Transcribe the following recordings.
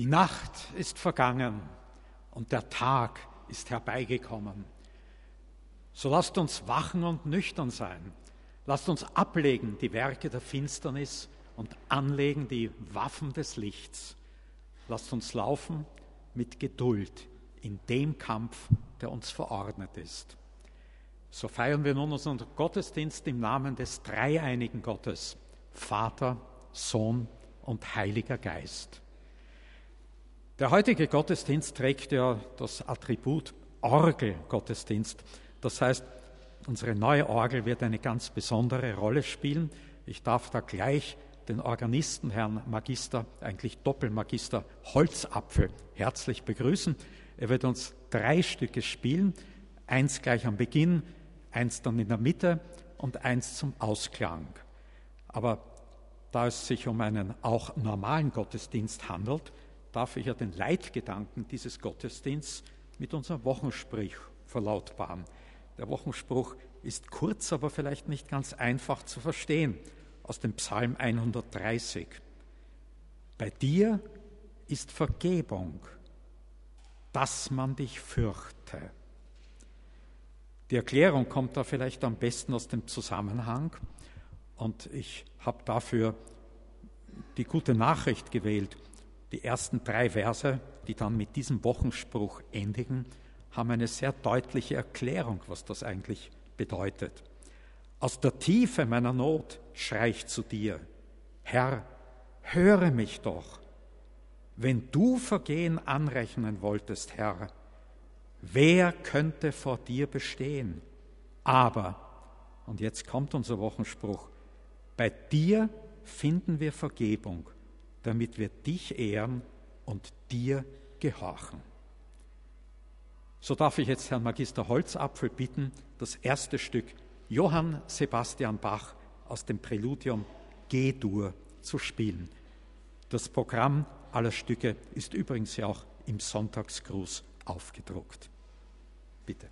Die Nacht ist vergangen und der Tag ist herbeigekommen. So lasst uns wachen und nüchtern sein. Lasst uns ablegen die Werke der Finsternis und anlegen die Waffen des Lichts. Lasst uns laufen mit Geduld in dem Kampf, der uns verordnet ist. So feiern wir nun unseren Gottesdienst im Namen des dreieinigen Gottes, Vater, Sohn und Heiliger Geist. Der heutige Gottesdienst trägt ja das Attribut Orgelgottesdienst. Das heißt, unsere neue Orgel wird eine ganz besondere Rolle spielen. Ich darf da gleich den Organisten, Herrn Magister, eigentlich Doppelmagister Holzapfel, herzlich begrüßen. Er wird uns drei Stücke spielen, eins gleich am Beginn, eins dann in der Mitte und eins zum Ausklang. Aber da es sich um einen auch normalen Gottesdienst handelt, darf ich ja den Leitgedanken dieses Gottesdienstes mit unserem Wochenspruch verlautbaren. Der Wochenspruch ist kurz, aber vielleicht nicht ganz einfach zu verstehen, aus dem Psalm 130. Bei dir ist Vergebung, dass man dich fürchte. Die Erklärung kommt da vielleicht am besten aus dem Zusammenhang und ich habe dafür die gute Nachricht gewählt. Die ersten drei Verse, die dann mit diesem Wochenspruch endigen, haben eine sehr deutliche Erklärung, was das eigentlich bedeutet. Aus der Tiefe meiner Not schrei ich zu dir, Herr, höre mich doch. Wenn du Vergehen anrechnen wolltest, Herr, wer könnte vor dir bestehen? Aber, und jetzt kommt unser Wochenspruch, bei dir finden wir Vergebung damit wir dich ehren und dir gehorchen. So darf ich jetzt Herrn Magister Holzapfel bitten, das erste Stück Johann Sebastian Bach aus dem Präludium G-Dur zu spielen. Das Programm aller Stücke ist übrigens ja auch im Sonntagsgruß aufgedruckt. Bitte.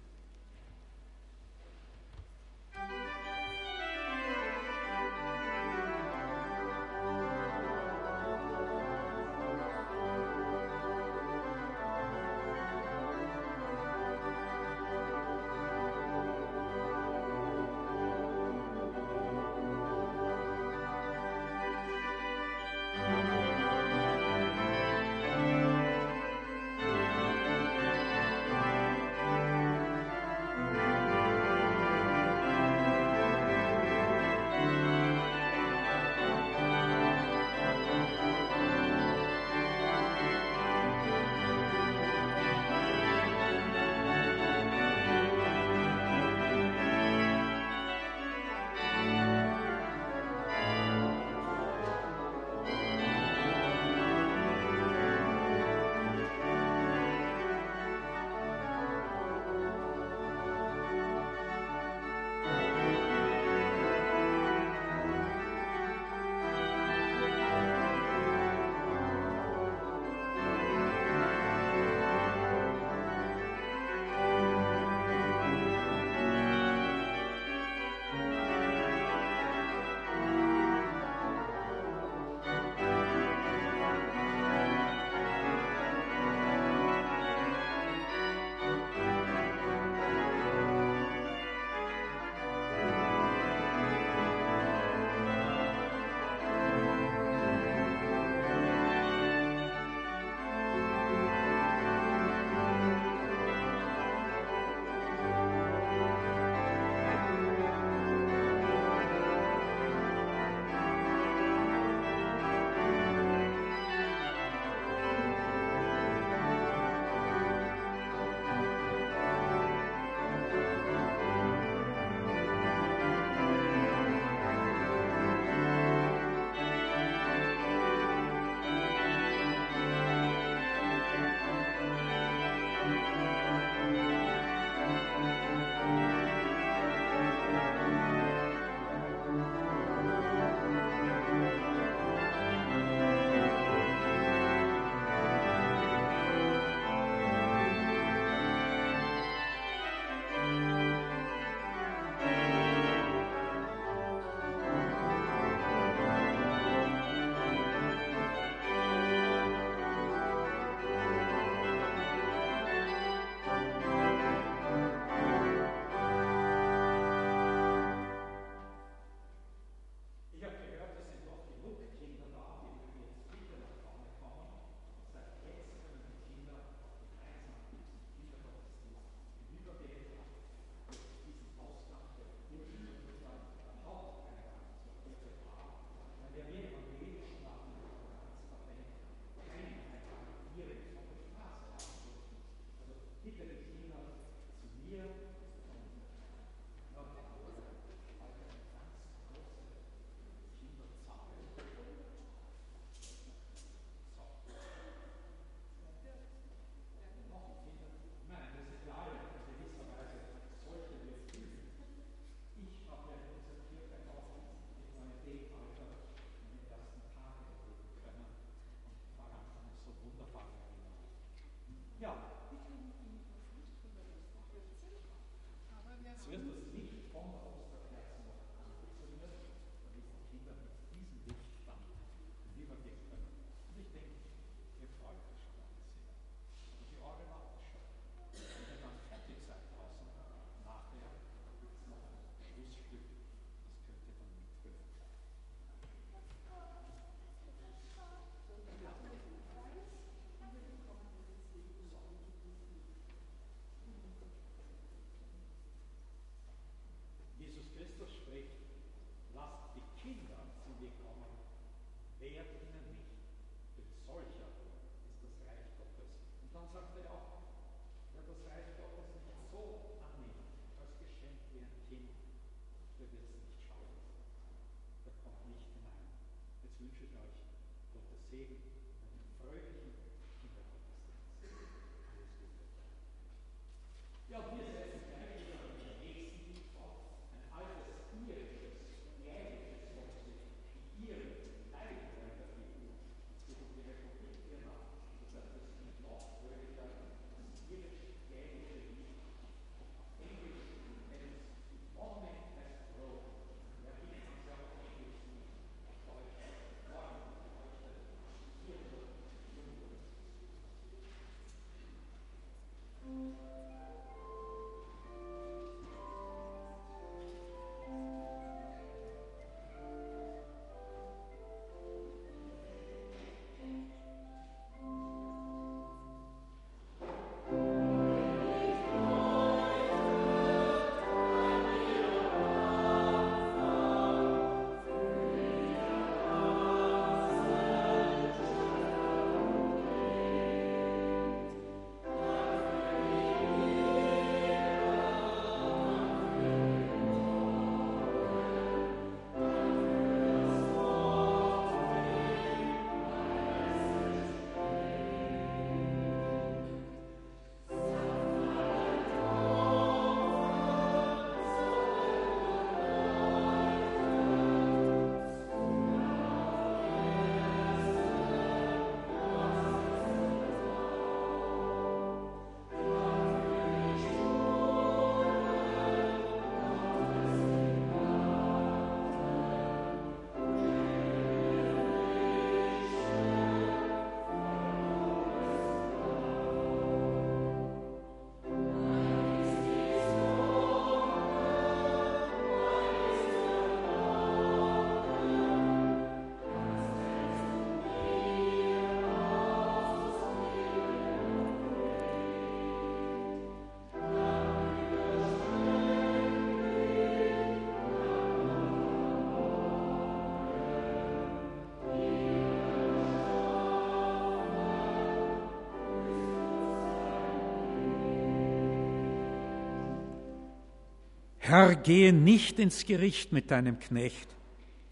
Herr, gehe nicht ins Gericht mit deinem Knecht,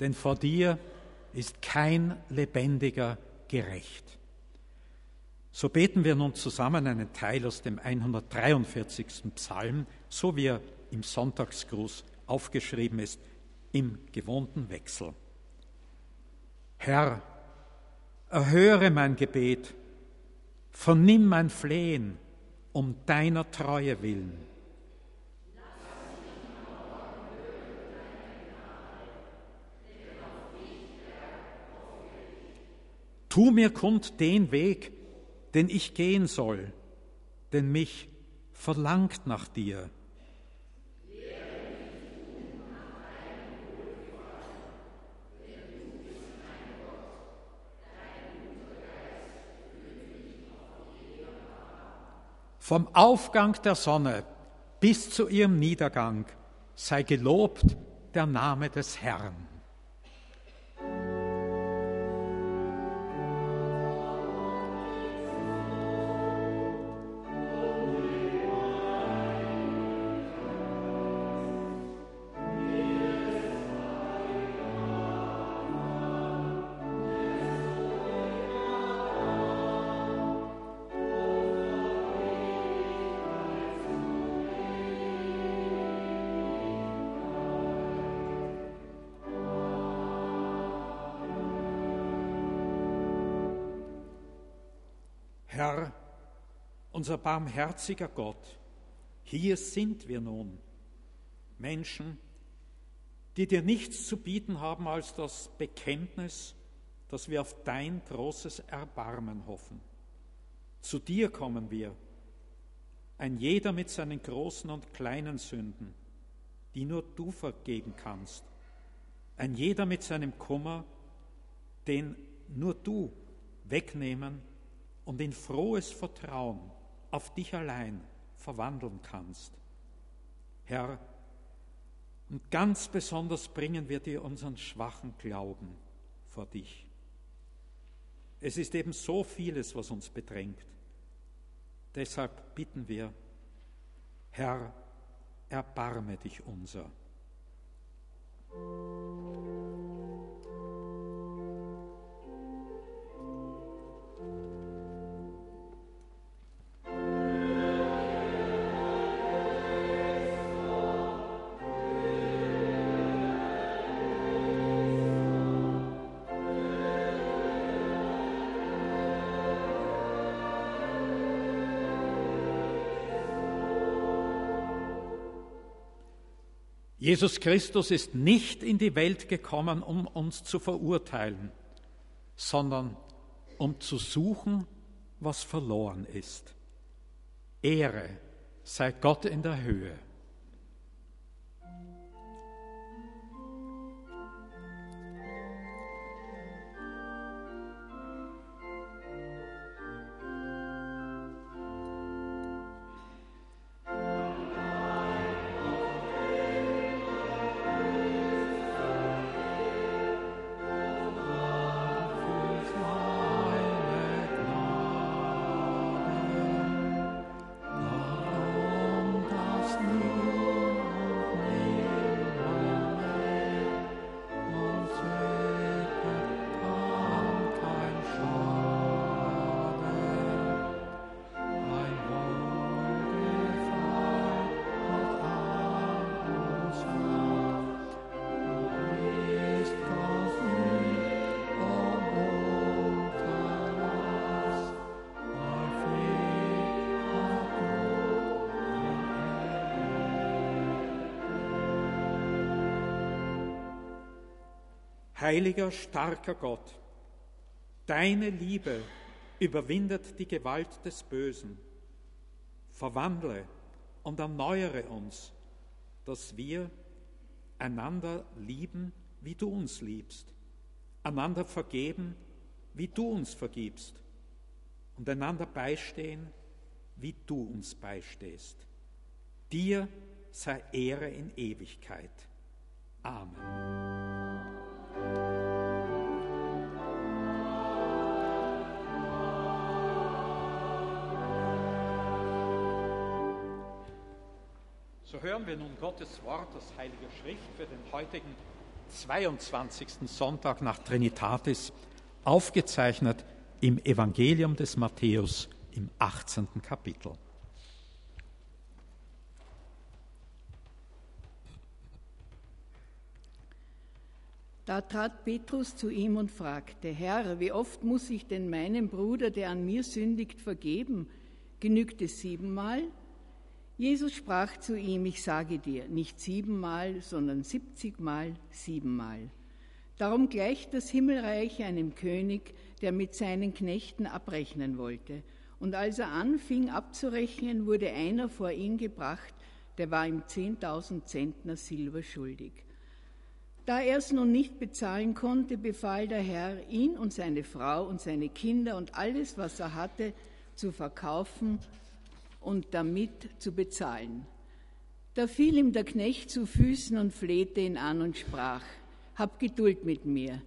denn vor dir ist kein lebendiger gerecht. So beten wir nun zusammen einen Teil aus dem 143. Psalm, so wie er im Sonntagsgruß aufgeschrieben ist, im gewohnten Wechsel. Herr, erhöre mein Gebet, vernimm mein Flehen um deiner Treue willen. Tu mir kund den Weg, den ich gehen soll, denn mich verlangt nach dir. Vom Aufgang der Sonne bis zu ihrem Niedergang sei gelobt der Name des Herrn. Unser barmherziger Gott, hier sind wir nun, Menschen, die dir nichts zu bieten haben als das Bekenntnis, dass wir auf dein großes Erbarmen hoffen. Zu dir kommen wir, ein jeder mit seinen großen und kleinen Sünden, die nur du vergeben kannst, ein jeder mit seinem Kummer, den nur du wegnehmen und in frohes Vertrauen auf dich allein verwandeln kannst. Herr, und ganz besonders bringen wir dir unseren schwachen Glauben vor dich. Es ist eben so vieles, was uns bedrängt. Deshalb bitten wir, Herr, erbarme dich unser. Jesus Christus ist nicht in die Welt gekommen, um uns zu verurteilen, sondern um zu suchen, was verloren ist. Ehre sei Gott in der Höhe. Heiliger, starker Gott, deine Liebe überwindet die Gewalt des Bösen. Verwandle und erneuere uns, dass wir einander lieben, wie du uns liebst, einander vergeben, wie du uns vergibst und einander beistehen, wie du uns beistehst. Dir sei Ehre in Ewigkeit. Amen. So hören wir nun Gottes Wort aus Heiliger Schrift für den heutigen 22. Sonntag nach Trinitatis, aufgezeichnet im Evangelium des Matthäus im 18. Kapitel. Da trat Petrus zu ihm und fragte, Herr, wie oft muss ich denn meinem Bruder, der an mir sündigt, vergeben? Genügt es siebenmal? Jesus sprach zu ihm, ich sage dir, nicht siebenmal, sondern siebzigmal, siebenmal. Darum gleicht das Himmelreich einem König, der mit seinen Knechten abrechnen wollte. Und als er anfing abzurechnen, wurde einer vor ihn gebracht, der war ihm zehntausend Zentner Silber schuldig. Da er es nun nicht bezahlen konnte, befahl der Herr, ihn und seine Frau und seine Kinder und alles, was er hatte, zu verkaufen und damit zu bezahlen. Da fiel ihm der Knecht zu Füßen und flehte ihn an und sprach, Hab Geduld mit mir,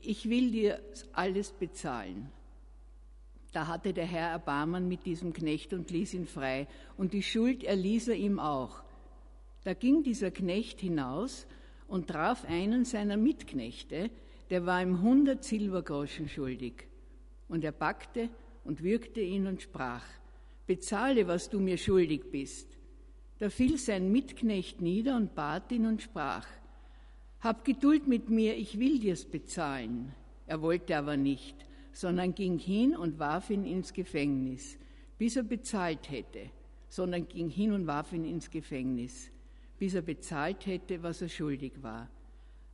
ich will dir alles bezahlen. Da hatte der Herr Erbarmen mit diesem Knecht und ließ ihn frei, und die Schuld erließ er ihm auch. Da ging dieser Knecht hinaus und traf einen seiner Mitknechte, der war ihm hundert Silbergroschen schuldig. Und er packte und würgte ihn und sprach, bezahle, was du mir schuldig bist. Da fiel sein Mitknecht nieder und bat ihn und sprach, Hab Geduld mit mir, ich will dir's bezahlen. Er wollte aber nicht, sondern ging hin und warf ihn ins Gefängnis, bis er bezahlt hätte, sondern ging hin und warf ihn ins Gefängnis, bis er bezahlt hätte, was er schuldig war.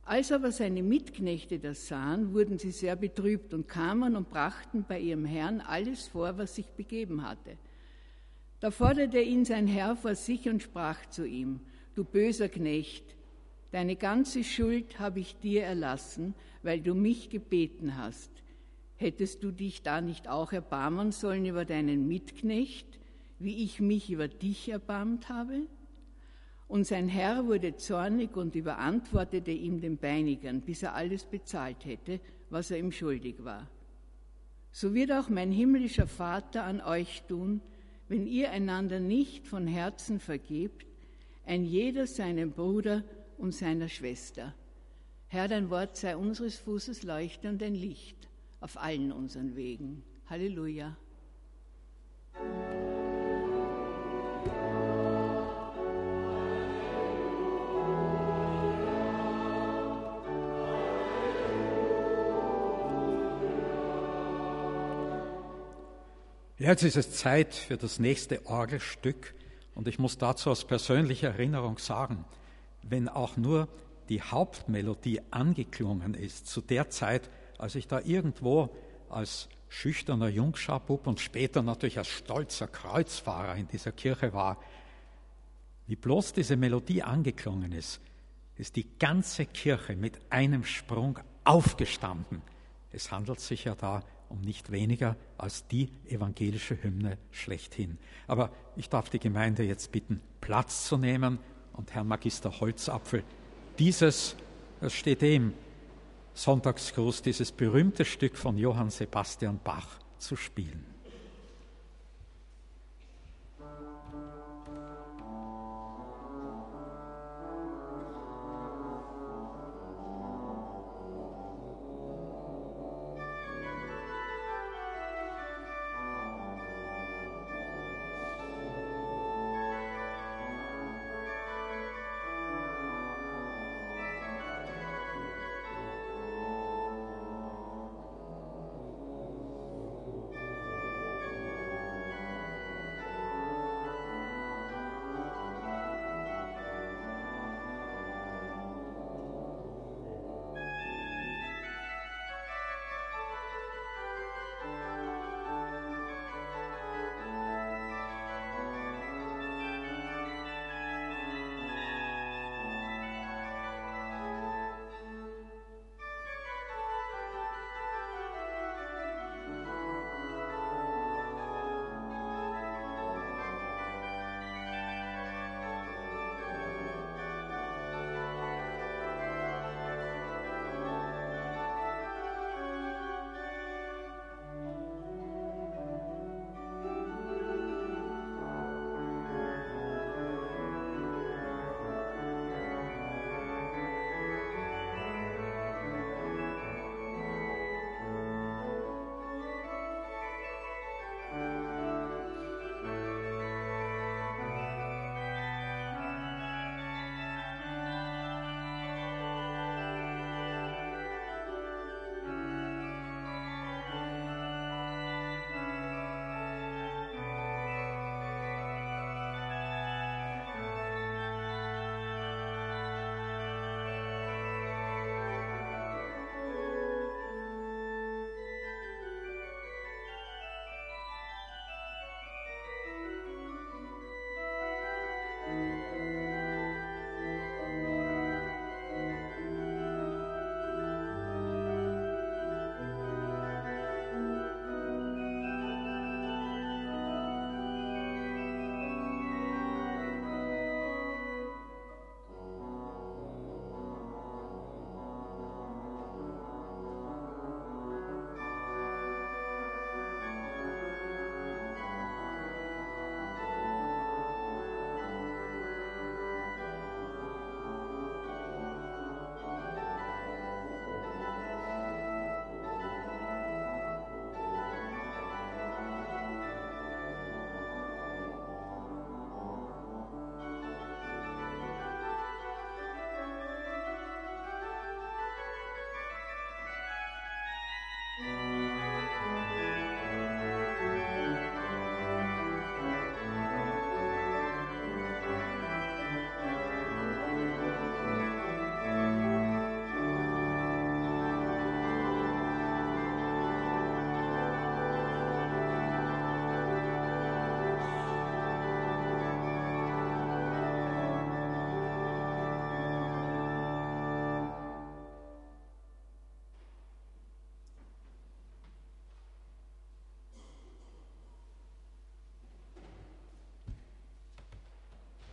Als aber seine Mitknechte das sahen, wurden sie sehr betrübt und kamen und brachten bei ihrem Herrn alles vor, was sich begeben hatte. Da forderte ihn sein Herr vor sich und sprach zu ihm, du böser Knecht, deine ganze Schuld habe ich dir erlassen, weil du mich gebeten hast. Hättest du dich da nicht auch erbarmen sollen über deinen Mitknecht, wie ich mich über dich erbarmt habe? Und sein Herr wurde zornig und überantwortete ihm den Beinigern, bis er alles bezahlt hätte, was er ihm schuldig war. So wird auch mein himmlischer Vater an euch tun, wenn ihr einander nicht von Herzen vergebt, ein jeder seinem Bruder und seiner Schwester. Herr, dein Wort sei unseres Fußes Leuchte und ein Licht auf allen unseren Wegen. Halleluja. Jetzt ist es Zeit für das nächste Orgelstück und ich muss dazu aus persönlicher Erinnerung sagen, wenn auch nur die Hauptmelodie angeklungen ist, zu der Zeit, als ich da irgendwo als schüchterner Jungscharbub und später natürlich als stolzer Kreuzfahrer in dieser Kirche war, wie bloß diese Melodie angeklungen ist, ist die ganze Kirche mit einem Sprung aufgestanden. Es handelt sich ja da um nicht weniger als die evangelische Hymne schlechthin. Aber ich darf die Gemeinde jetzt bitten, Platz zu nehmen und Herrn Magister Holzapfel dieses, das steht dem Sonntagsgruß, dieses berühmte Stück von Johann Sebastian Bach zu spielen.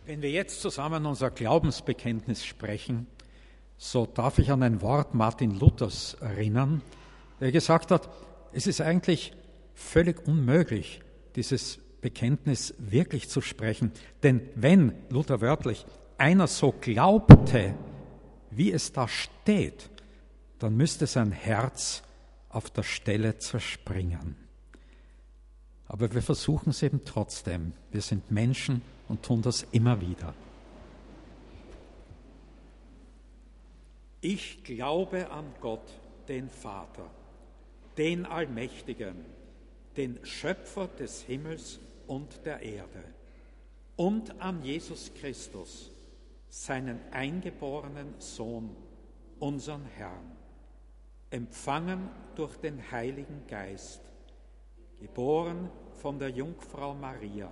Wenn wir jetzt zusammen unser Glaubensbekenntnis sprechen, so darf ich an ein Wort Martin Luthers erinnern, der gesagt hat, es ist eigentlich völlig unmöglich, dieses Bekenntnis wirklich zu sprechen. Denn wenn, Luther wörtlich, einer so glaubte, wie es da steht, dann müsste sein Herz auf der Stelle zerspringen. Aber wir versuchen es eben trotzdem. Wir sind Menschen und tun das immer wieder. Ich glaube an Gott, den Vater, den Allmächtigen, den Schöpfer des Himmels und der Erde und an Jesus Christus, seinen eingeborenen Sohn, unseren Herrn, empfangen durch den Heiligen Geist, geboren von der Jungfrau Maria,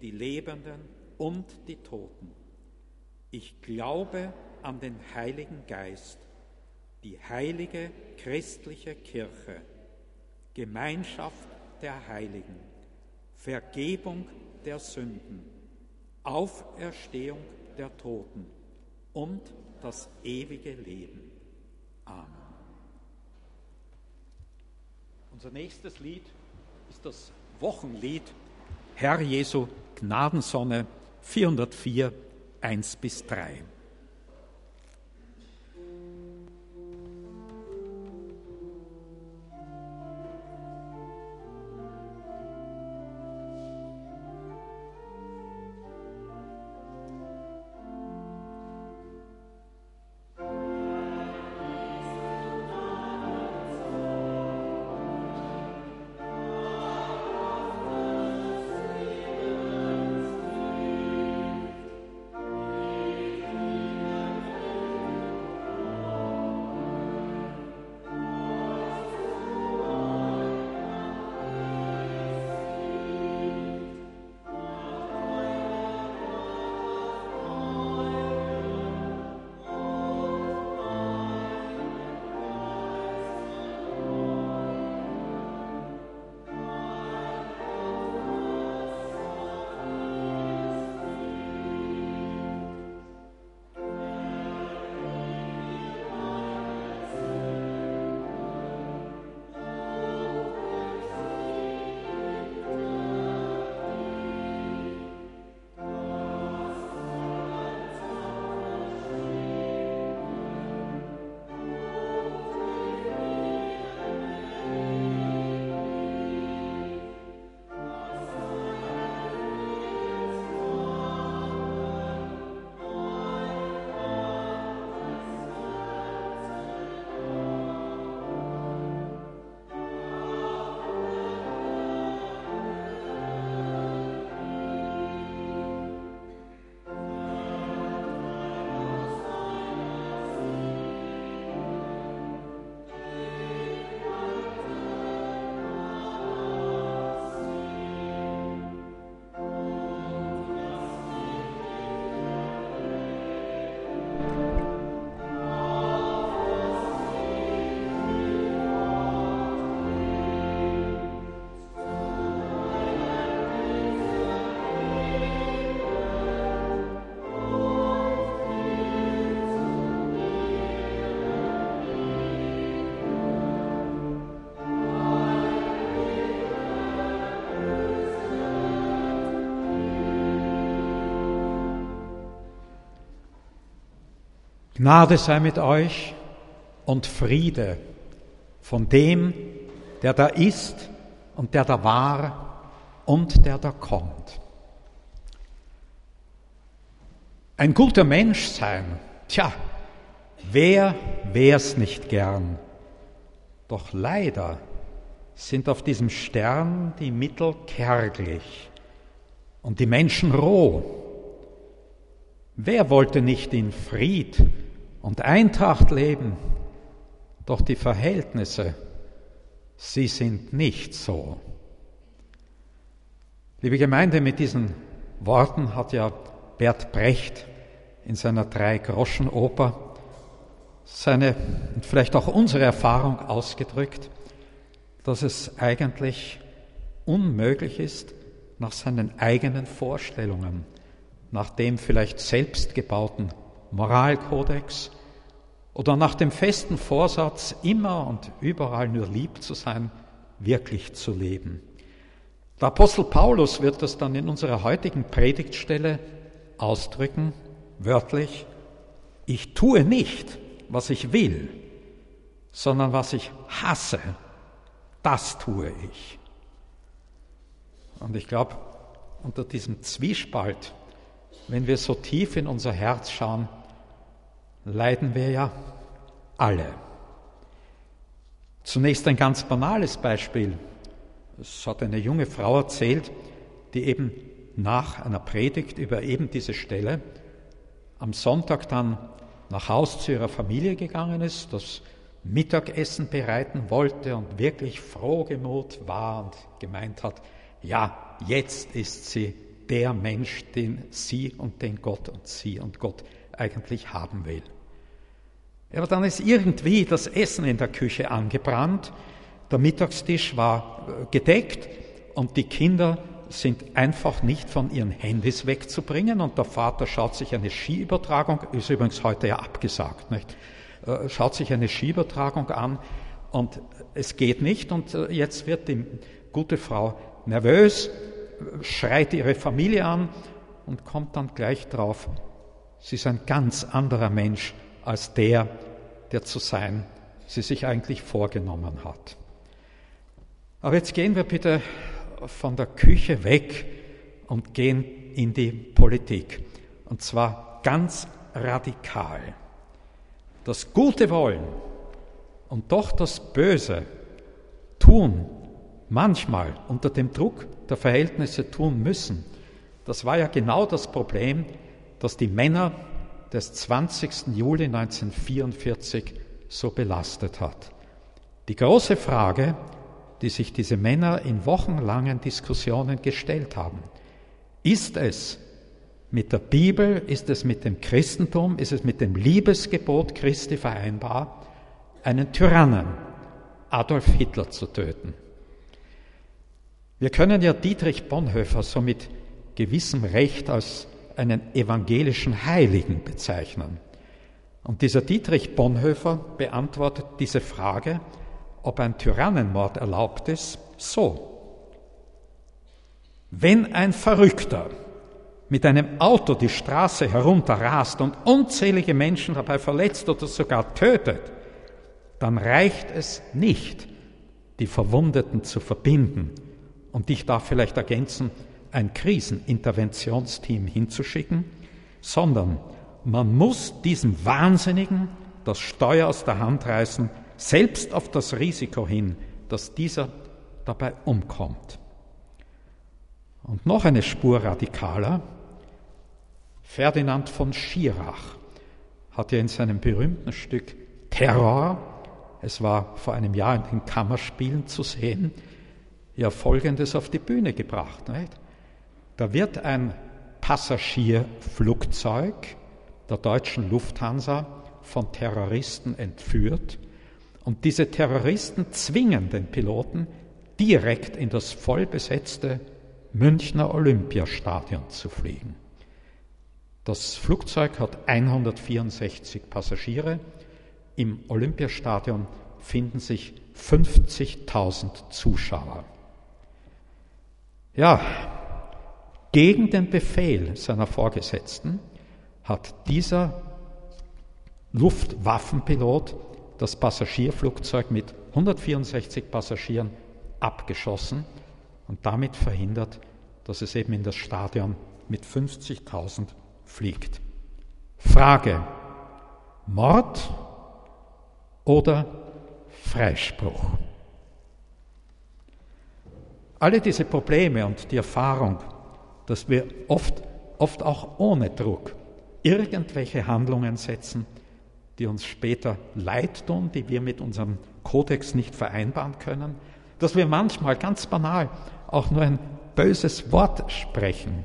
die Lebenden und die Toten. Ich glaube an den Heiligen Geist, die heilige christliche Kirche, Gemeinschaft der Heiligen, Vergebung der Sünden, Auferstehung der Toten und das ewige Leben. Amen. Unser nächstes Lied ist das Wochenlied Herr Jesu Gnadensonne 404, 1 bis 3. Gnade sei mit euch und Friede von dem, der da ist und der da war und der da kommt. Ein guter Mensch sein, tja, wer wär's nicht gern? Doch leider sind auf diesem Stern die Mittel kärglich und die Menschen roh. Wer wollte nicht in Fried und Eintracht leben, doch die Verhältnisse, sie sind nicht so. Liebe Gemeinde, mit diesen Worten hat ja Bert Brecht in seiner Drei-Groschen-Oper seine und vielleicht auch unsere Erfahrung ausgedrückt, dass es eigentlich unmöglich ist, nach seinen eigenen Vorstellungen, nach dem vielleicht selbstgebauten Moralkodex oder nach dem festen Vorsatz, immer und überall nur lieb zu sein, wirklich zu leben. Der Apostel Paulus wird das dann in unserer heutigen Predigtstelle ausdrücken. wörtlich, ich tue nicht, was ich will, sondern was ich hasse, das tue ich. Und ich glaube, unter diesem Zwiespalt, wenn wir so tief in unser Herz schauen, leiden wir ja alle. Zunächst ein ganz banales Beispiel. Es hat eine junge Frau erzählt, die eben nach einer Predigt über eben diese Stelle am Sonntag dann nach Haus zu ihrer Familie gegangen ist, das Mittagessen bereiten wollte und wirklich frohgemut war und gemeint hat, ja, jetzt ist sie der Mensch, den sie und den Gott und sie und Gott eigentlich haben will. Aber dann ist irgendwie das Essen in der Küche angebrannt, der Mittagstisch war äh, gedeckt und die Kinder sind einfach nicht von ihren Handys wegzubringen und der Vater schaut sich eine Skiübertragung, ist übrigens heute ja abgesagt, nicht? Äh, schaut sich eine Skiübertragung an und es geht nicht und äh, jetzt wird die gute Frau nervös, schreit ihre Familie an und kommt dann gleich drauf, sie ist ein ganz anderer Mensch als der, der zu sein sie sich eigentlich vorgenommen hat. Aber jetzt gehen wir bitte von der Küche weg und gehen in die Politik. Und zwar ganz radikal. Das Gute wollen und doch das Böse tun, manchmal unter dem Druck der Verhältnisse tun müssen, das war ja genau das Problem, das die Männer des 20. Juli 1944 so belastet hat. Die große Frage, die sich diese Männer in wochenlangen Diskussionen gestellt haben, ist es mit der Bibel, ist es mit dem Christentum, ist es mit dem Liebesgebot Christi vereinbar, einen Tyrannen, Adolf Hitler, zu töten? Wir können ja Dietrich Bonhoeffer so mit gewissem Recht als einen evangelischen Heiligen bezeichnen. Und dieser Dietrich Bonhoeffer beantwortet diese Frage, ob ein Tyrannenmord erlaubt ist, so. Wenn ein Verrückter mit einem Auto die Straße herunterrast und unzählige Menschen dabei verletzt oder sogar tötet, dann reicht es nicht, die Verwundeten zu verbinden. Und ich darf vielleicht ergänzen, ein Kriseninterventionsteam hinzuschicken, sondern man muss diesem Wahnsinnigen das Steuer aus der Hand reißen, selbst auf das Risiko hin, dass dieser dabei umkommt. Und noch eine Spur radikaler. Ferdinand von Schirach hat ja in seinem berühmten Stück Terror, es war vor einem Jahr in den Kammerspielen zu sehen, ja Folgendes auf die Bühne gebracht. Nicht? Da wird ein Passagierflugzeug der deutschen Lufthansa von Terroristen entführt und diese Terroristen zwingen den Piloten direkt in das vollbesetzte Münchner Olympiastadion zu fliegen. Das Flugzeug hat 164 Passagiere. Im Olympiastadion finden sich 50.000 Zuschauer. Ja, gegen den Befehl seiner Vorgesetzten hat dieser Luftwaffenpilot das Passagierflugzeug mit 164 Passagieren abgeschossen und damit verhindert, dass es eben in das Stadion mit 50.000 fliegt. Frage, Mord oder Freispruch? Alle diese Probleme und die Erfahrung, dass wir oft, oft auch ohne Druck irgendwelche Handlungen setzen, die uns später leid tun, die wir mit unserem Kodex nicht vereinbaren können, dass wir manchmal ganz banal auch nur ein böses Wort sprechen.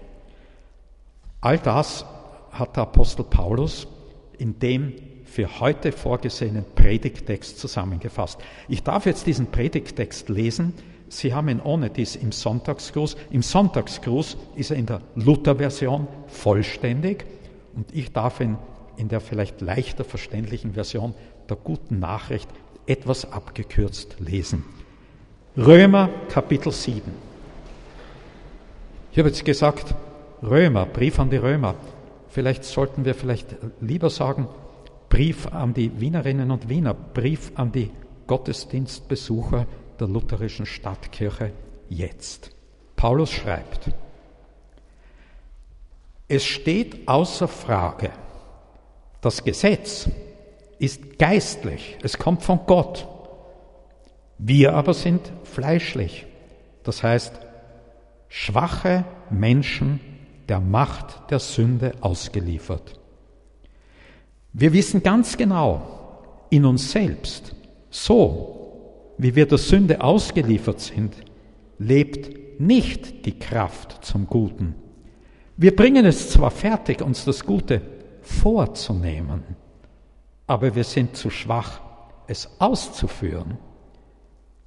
All das hat der Apostel Paulus in dem für heute vorgesehenen Predigtext zusammengefasst. Ich darf jetzt diesen Predigtext lesen. Sie haben ihn ohne dies im Sonntagsgruß. Im Sonntagsgruß ist er in der Luther-Version vollständig und ich darf ihn in der vielleicht leichter verständlichen Version der guten Nachricht etwas abgekürzt lesen. Römer Kapitel 7. Ich habe jetzt gesagt, Römer, Brief an die Römer. vielleicht sollten wir vielleicht lieber sagen, Brief an die Wienerinnen und Wiener, Brief an die Gottesdienstbesucher der lutherischen Stadtkirche jetzt. Paulus schreibt, es steht außer Frage, das Gesetz ist geistlich, es kommt von Gott. Wir aber sind fleischlich, das heißt schwache Menschen der Macht der Sünde ausgeliefert. Wir wissen ganz genau in uns selbst, so wie wir der Sünde ausgeliefert sind, lebt nicht die Kraft zum Guten. Wir bringen es zwar fertig, uns das Gute vorzunehmen, aber wir sind zu schwach, es auszuführen.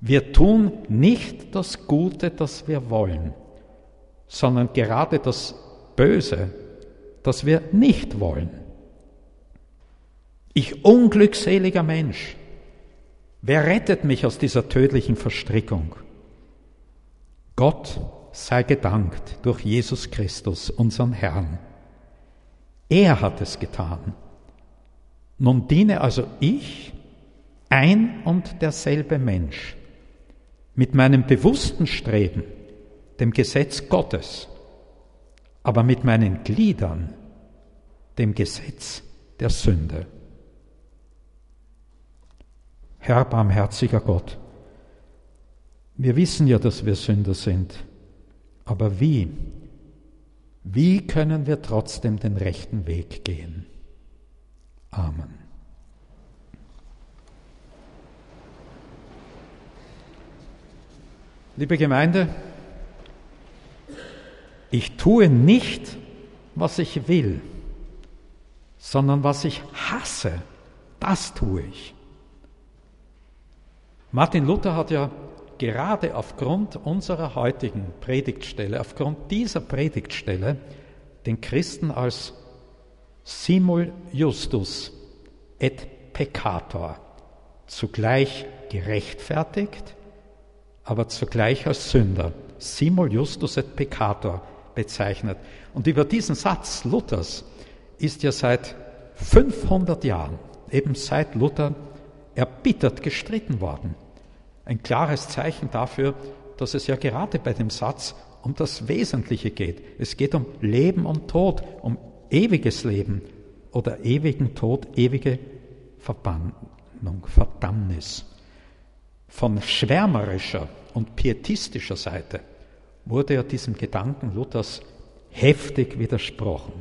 Wir tun nicht das Gute, das wir wollen, sondern gerade das Böse, das wir nicht wollen. Ich unglückseliger Mensch, wer rettet mich aus dieser tödlichen Verstrickung? Gott sei gedankt durch Jesus Christus, unseren Herrn. Er hat es getan. Nun diene also ich, ein und derselbe Mensch, mit meinem bewussten Streben, dem Gesetz Gottes, aber mit meinen Gliedern, dem Gesetz der Sünde. Herr barmherziger Gott, wir wissen ja, dass wir Sünder sind, aber wie? Wie können wir trotzdem den rechten Weg gehen? Amen. Liebe Gemeinde, ich tue nicht, was ich will, sondern was ich hasse, das tue ich. Martin Luther hat ja gerade aufgrund unserer heutigen Predigtstelle, aufgrund dieser Predigtstelle, den Christen als simul justus et peccator zugleich gerechtfertigt, aber zugleich als Sünder, simul justus et peccator bezeichnet. Und über diesen Satz Luthers ist ja seit 500 Jahren, eben seit Luther, erbittert gestritten worden. Ein klares Zeichen dafür, dass es ja gerade bei dem Satz um das Wesentliche geht. Es geht um Leben und Tod, um ewiges Leben oder ewigen Tod, ewige Verbannung, Verdammnis. Von schwärmerischer und pietistischer Seite wurde ja diesem Gedanken Luthers heftig widersprochen.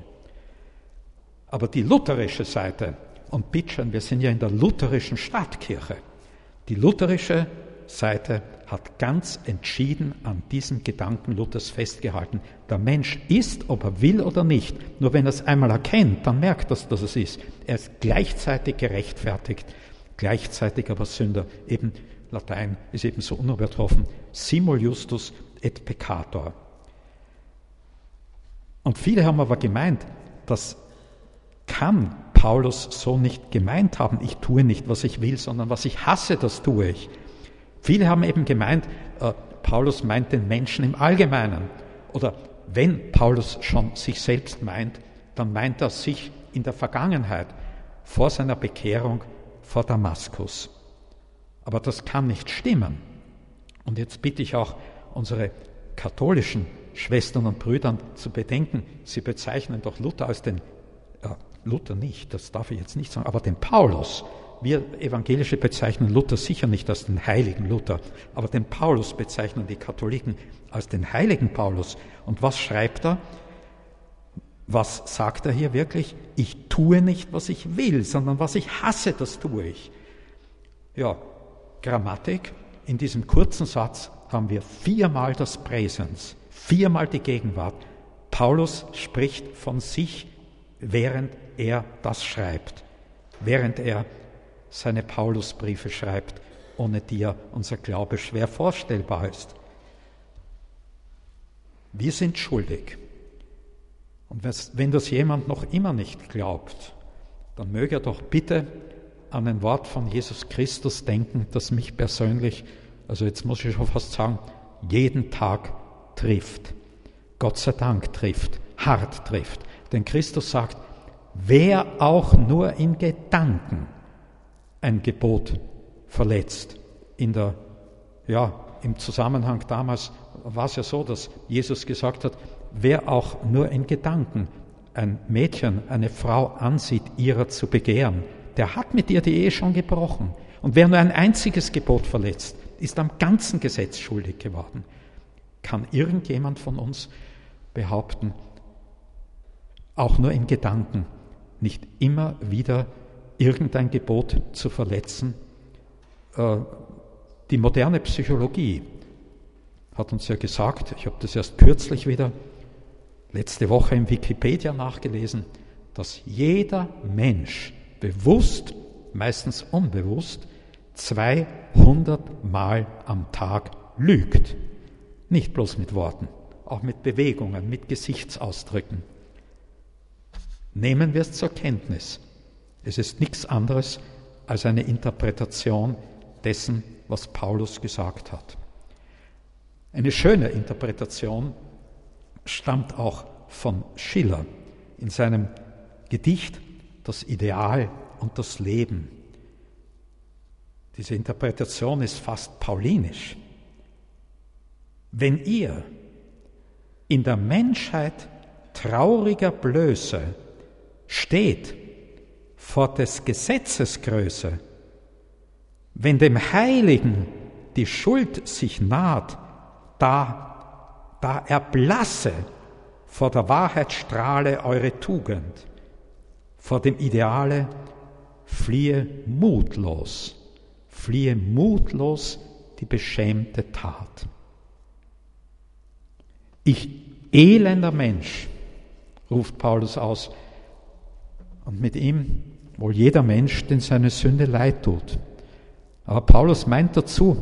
Aber die lutherische Seite, und bitteschön, wir sind ja in der lutherischen Stadtkirche, die lutherische Seite hat ganz entschieden an diesem Gedanken Luthers festgehalten. Der Mensch ist, ob er will oder nicht, nur wenn er es einmal erkennt, dann merkt er, dass es ist. Er ist gleichzeitig gerechtfertigt, gleichzeitig aber Sünder. Eben Latein ist eben so unübertroffen. Simul justus et peccator. Und viele haben aber gemeint, das kann Paulus so nicht gemeint haben. Ich tue nicht, was ich will, sondern was ich hasse, das tue ich. Viele haben eben gemeint, äh, Paulus meint den Menschen im Allgemeinen. Oder wenn Paulus schon sich selbst meint, dann meint er sich in der Vergangenheit, vor seiner Bekehrung vor Damaskus. Aber das kann nicht stimmen. Und jetzt bitte ich auch unsere katholischen Schwestern und Brüdern zu bedenken, sie bezeichnen doch Luther als den, äh, Luther nicht, das darf ich jetzt nicht sagen, aber den Paulus. Wir Evangelische bezeichnen Luther sicher nicht als den heiligen Luther, aber den Paulus bezeichnen die Katholiken als den heiligen Paulus. Und was schreibt er? Was sagt er hier wirklich? Ich tue nicht, was ich will, sondern was ich hasse, das tue ich. Ja, Grammatik. In diesem kurzen Satz haben wir viermal das Präsens, viermal die Gegenwart. Paulus spricht von sich, während er das schreibt, während er seine Paulusbriefe schreibt, ohne die er unser Glaube schwer vorstellbar ist. Wir sind schuldig. Und wenn das jemand noch immer nicht glaubt, dann möge er doch bitte an ein Wort von Jesus Christus denken, das mich persönlich, also jetzt muss ich schon fast sagen, jeden Tag trifft. Gott sei Dank trifft, hart trifft. Denn Christus sagt, wer auch nur in Gedanken ein Gebot verletzt, in der, ja, im Zusammenhang damals war es ja so, dass Jesus gesagt hat, wer auch nur in Gedanken ein Mädchen, eine Frau ansieht, ihrer zu begehren, der hat mit ihr die Ehe schon gebrochen. Und wer nur ein einziges Gebot verletzt, ist am ganzen Gesetz schuldig geworden. Kann irgendjemand von uns behaupten, auch nur in Gedanken, nicht immer wieder irgendein Gebot zu verletzen? Äh, die moderne Psychologie hat uns ja gesagt, ich habe das erst kürzlich wieder letzte Woche im Wikipedia nachgelesen, dass jeder Mensch bewusst, meistens unbewusst, 200 Mal am Tag lügt. Nicht bloß mit Worten, auch mit Bewegungen, mit Gesichtsausdrücken. Nehmen wir es zur Kenntnis. Es ist nichts anderes als eine Interpretation dessen, was Paulus gesagt hat. Eine schöne Interpretation stammt auch von Schiller in seinem Gedicht Das Ideal und das Leben. Diese Interpretation ist fast paulinisch. Wenn ihr in der Menschheit trauriger Blöße steht vor des Gesetzes Größe, wenn dem Heiligen die Schuld sich naht, da, da erblasse vor der Wahrheitsstrahle eure Tugend, vor dem Ideale fliehe mutlos, fliehe mutlos die beschämte Tat. Ich elender Mensch, ruft Paulus aus, und mit ihm wohl jeder Mensch, den seine Sünde leid tut. Aber Paulus meint dazu,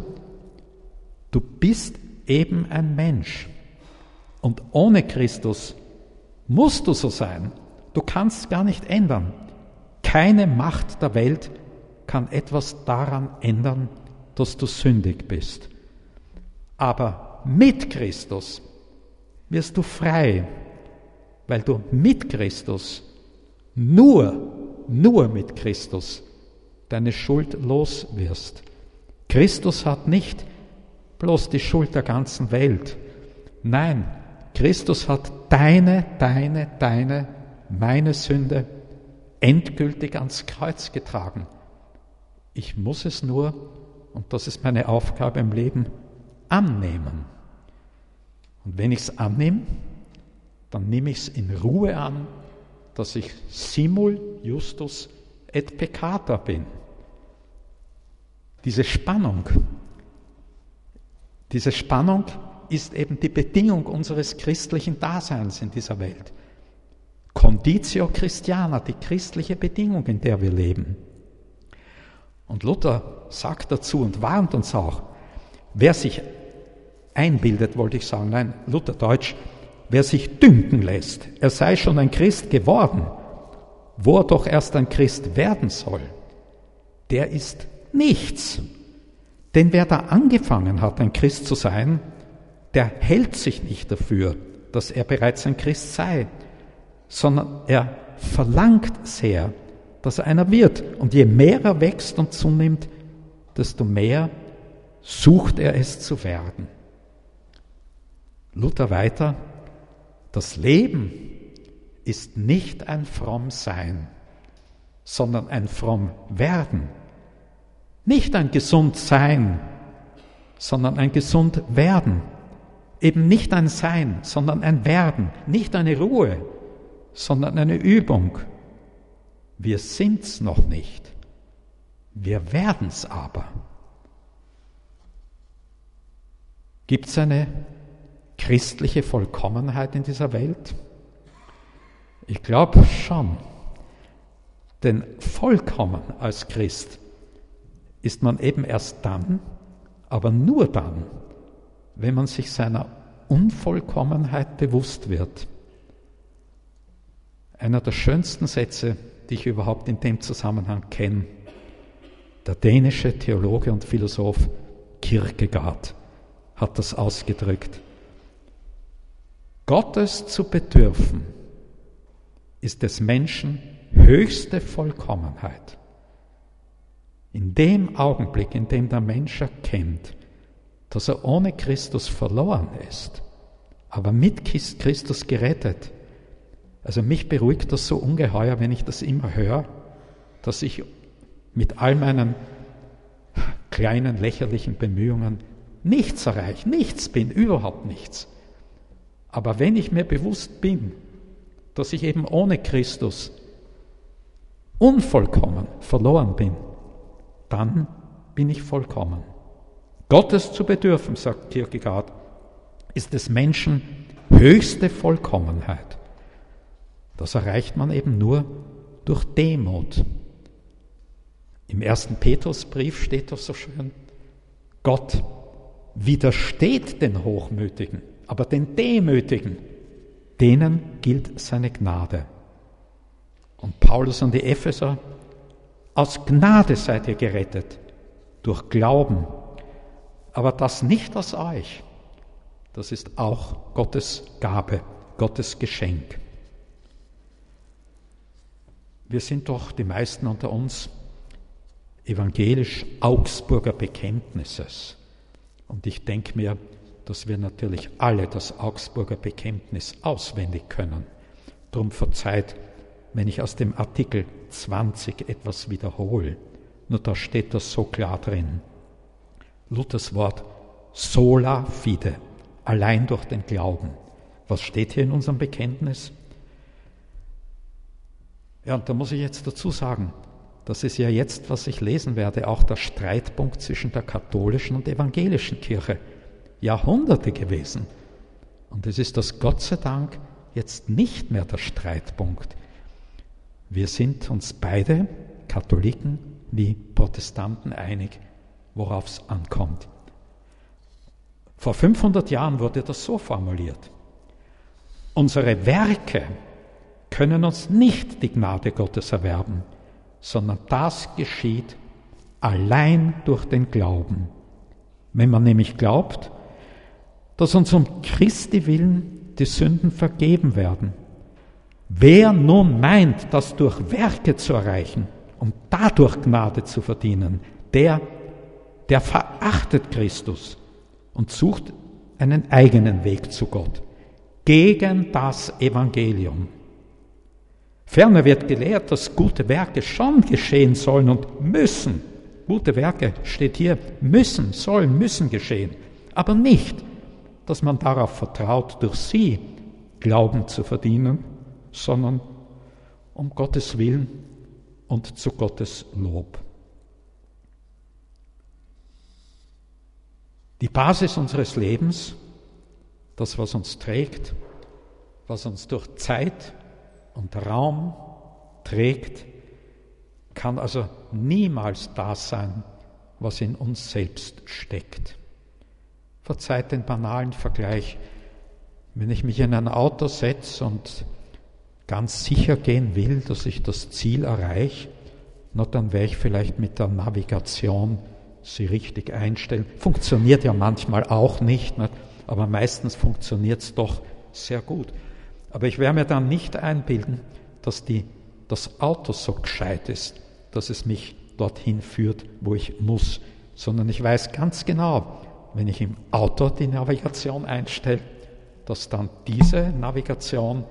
du bist eben ein Mensch. Und ohne Christus musst du so sein. Du kannst gar nicht ändern. Keine Macht der Welt kann etwas daran ändern, dass du sündig bist. Aber mit Christus wirst du frei, weil du mit Christus, nur, nur mit Christus, deine Schuld los wirst. Christus hat nicht bloß die Schuld der ganzen Welt. Nein, Christus hat deine, deine, deine, meine Sünde endgültig ans Kreuz getragen. Ich muss es nur, und das ist meine Aufgabe im Leben, annehmen. Und wenn ich es annehme, dann nehme ich es in Ruhe an, dass ich simul justus et peccata bin. Diese Spannung, diese Spannung ist eben die Bedingung unseres christlichen Daseins in dieser Welt. Conditio Christiana, die christliche Bedingung, in der wir leben. Und Luther sagt dazu und warnt uns auch, wer sich einbildet, wollte ich sagen, nein, Luther Deutsch, wer sich dünken lässt, er sei schon ein Christ geworden, wo er doch erst ein Christ werden soll, der ist nichts. Denn wer da angefangen hat, ein Christ zu sein, der hält sich nicht dafür, dass er bereits ein Christ sei, sondern er verlangt sehr, dass er einer wird. Und je mehr er wächst und zunimmt, desto mehr sucht er es zu werden. Luther weiter, das Leben ist nicht ein fromm Sein, sondern ein fromm Werden. Nicht ein gesund Sein, sondern ein gesund Werden. Eben nicht ein Sein, sondern ein Werden. Nicht eine Ruhe, sondern eine Übung. Wir sind's noch nicht. Wir werden's aber. Gibt es eine christliche Vollkommenheit in dieser Welt? Ich glaube schon. Denn vollkommen als Christ ist man eben erst dann, aber nur dann, wenn man sich seiner Unvollkommenheit bewusst wird. Einer der schönsten Sätze, die ich überhaupt in dem Zusammenhang kenne, der dänische Theologe und Philosoph Kierkegaard hat das ausgedrückt. Gottes zu bedürfen ist des Menschen höchste Vollkommenheit. In dem Augenblick, in dem der Mensch erkennt, dass er ohne Christus verloren ist, aber mit Christus gerettet. Also mich beruhigt das so ungeheuer, wenn ich das immer höre, dass ich mit all meinen kleinen lächerlichen Bemühungen nichts erreiche, nichts bin, überhaupt nichts. Aber wenn ich mir bewusst bin, dass ich eben ohne Christus unvollkommen verloren bin, dann bin ich vollkommen. Gottes zu bedürfen, sagt Kierkegaard, ist des Menschen höchste Vollkommenheit. Das erreicht man eben nur durch Demut. Im ersten Petrusbrief steht doch so schön, Gott widersteht den Hochmütigen, aber den Demütigen, denen gilt seine Gnade. Und Paulus an die Epheser, aus Gnade seid ihr gerettet, durch Glauben, aber das nicht aus euch, das ist auch Gottes Gabe, Gottes Geschenk. Wir sind doch die meisten unter uns evangelisch Augsburger Bekenntnisses. Und ich denke mir, dass wir natürlich alle das Augsburger Bekenntnis auswendig können. Drum verzeiht, wenn ich aus dem Artikel 20 etwas wiederhole. Nur da steht das so klar drin. Luthers Wort sola fide allein durch den Glauben. Was steht hier in unserem Bekenntnis? Ja, und da muss ich jetzt dazu sagen, das ist ja jetzt, was ich lesen werde, auch der Streitpunkt zwischen der katholischen und evangelischen Kirche. Jahrhunderte gewesen. Und es ist das Gott sei Dank jetzt nicht mehr der Streitpunkt. Wir sind uns beide, Katholiken wie Protestanten, einig, worauf es ankommt. Vor 500 Jahren wurde das so formuliert. Unsere Werke können uns nicht die Gnade Gottes erwerben, sondern das geschieht allein durch den Glauben. Wenn man nämlich glaubt, dass uns um Christi willen die Sünden vergeben werden. Wer nun meint, das durch Werke zu erreichen, um dadurch Gnade zu verdienen, der, der verachtet Christus und sucht einen eigenen Weg zu Gott gegen das Evangelium. Ferner wird gelehrt, dass gute Werke schon geschehen sollen und müssen. Gute Werke steht hier, müssen, sollen, müssen geschehen, aber nicht, dass man darauf vertraut, durch sie Glauben zu verdienen, sondern um Gottes Willen und zu Gottes Lob. Die Basis unseres Lebens, das, was uns trägt, was uns durch Zeit und Raum trägt, kann also niemals das sein, was in uns selbst steckt. Verzeiht den banalen Vergleich. Wenn ich mich in ein Auto setze und ganz sicher gehen will, dass ich das Ziel erreiche, na, dann werde ich vielleicht mit der Navigation sie richtig einstellen. Funktioniert ja manchmal auch nicht, nicht? aber meistens funktioniert es doch sehr gut. Aber ich werde mir dann nicht einbilden, dass die, das Auto so gescheit ist, dass es mich dorthin führt, wo ich muss, sondern ich weiß ganz genau, wenn ich im Auto die Navigation einstelle, dass dann diese Navigation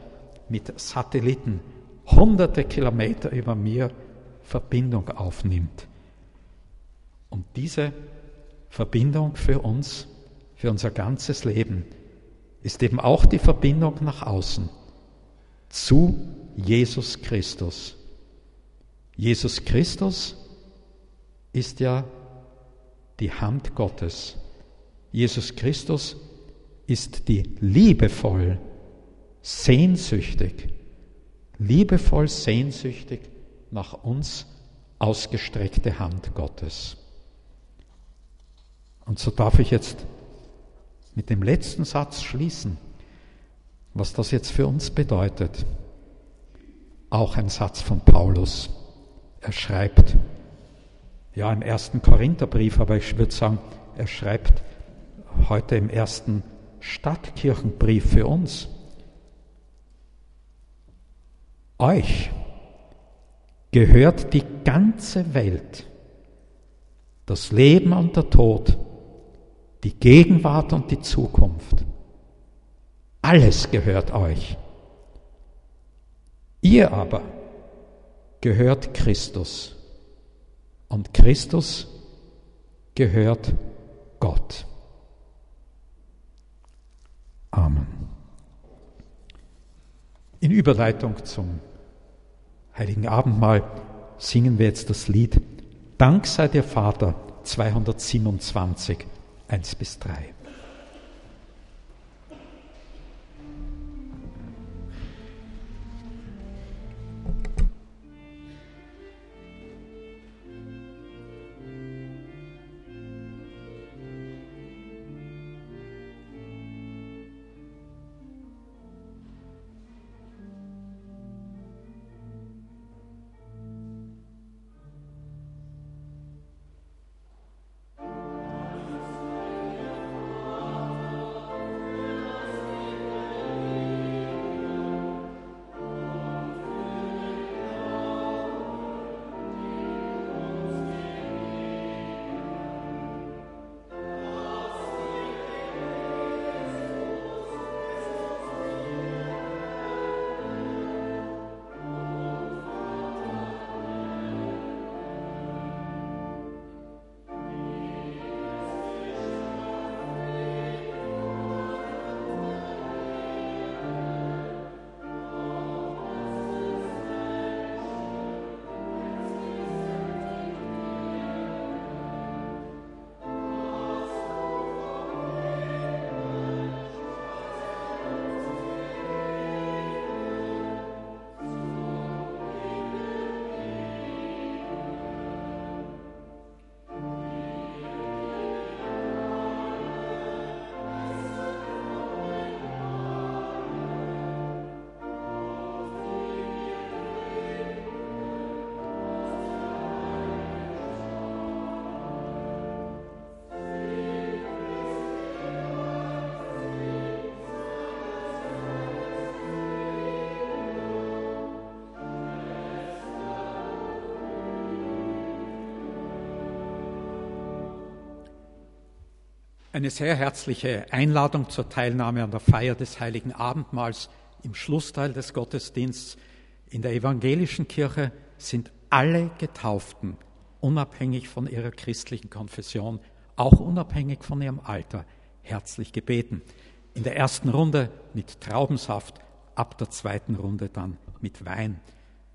mit Satelliten hunderte Kilometer über mir Verbindung aufnimmt. Und diese Verbindung für uns, für unser ganzes Leben, ist eben auch die Verbindung nach außen zu Jesus Christus. Jesus Christus ist ja die Hand Gottes. Jesus Christus ist die liebevoll, sehnsüchtig, liebevoll sehnsüchtig nach uns ausgestreckte Hand Gottes. Und so darf ich jetzt mit dem letzten Satz schließen, was das jetzt für uns bedeutet. Auch ein Satz von Paulus. Er schreibt, ja im ersten Korintherbrief, aber ich würde sagen, er schreibt heute im ersten Stadtkirchenbrief für uns. Euch gehört die ganze Welt, das Leben und der Tod, die Gegenwart und die Zukunft. Alles gehört euch. Ihr aber gehört Christus und Christus gehört Gott. Amen. In Überleitung zum Heiligen Abendmahl singen wir jetzt das Lied Dank sei dir Vater 227, 1 bis 3. Eine sehr herzliche Einladung zur Teilnahme an der Feier des Heiligen Abendmahls im Schlussteil des Gottesdienstes. In der evangelischen Kirche sind alle Getauften, unabhängig von ihrer christlichen Konfession, auch unabhängig von ihrem Alter, herzlich gebeten. In der ersten Runde mit Traubensaft, ab der zweiten Runde dann mit Wein.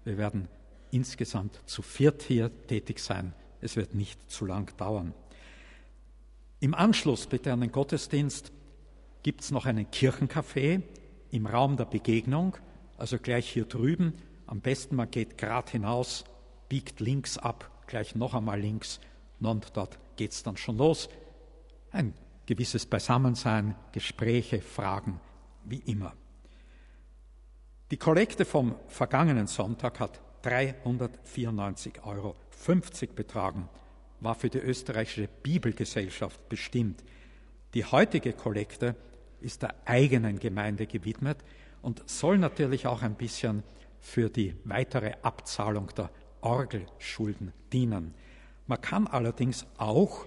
Wir werden insgesamt zu viert hier tätig sein. Es wird nicht zu lang dauern. Im Anschluss bitte an den Gottesdienst gibt es noch einen Kirchencafé im Raum der Begegnung, also gleich hier drüben. Am besten man geht gerade hinaus, biegt links ab, gleich noch einmal links und dort geht es dann schon los. Ein gewisses Beisammensein, Gespräche, Fragen, wie immer. Die Kollekte vom vergangenen Sonntag hat 394,50 Euro betragen war für die österreichische Bibelgesellschaft bestimmt. Die heutige Kollekte ist der eigenen Gemeinde gewidmet und soll natürlich auch ein bisschen für die weitere Abzahlung der Orgelschulden dienen. Man kann allerdings auch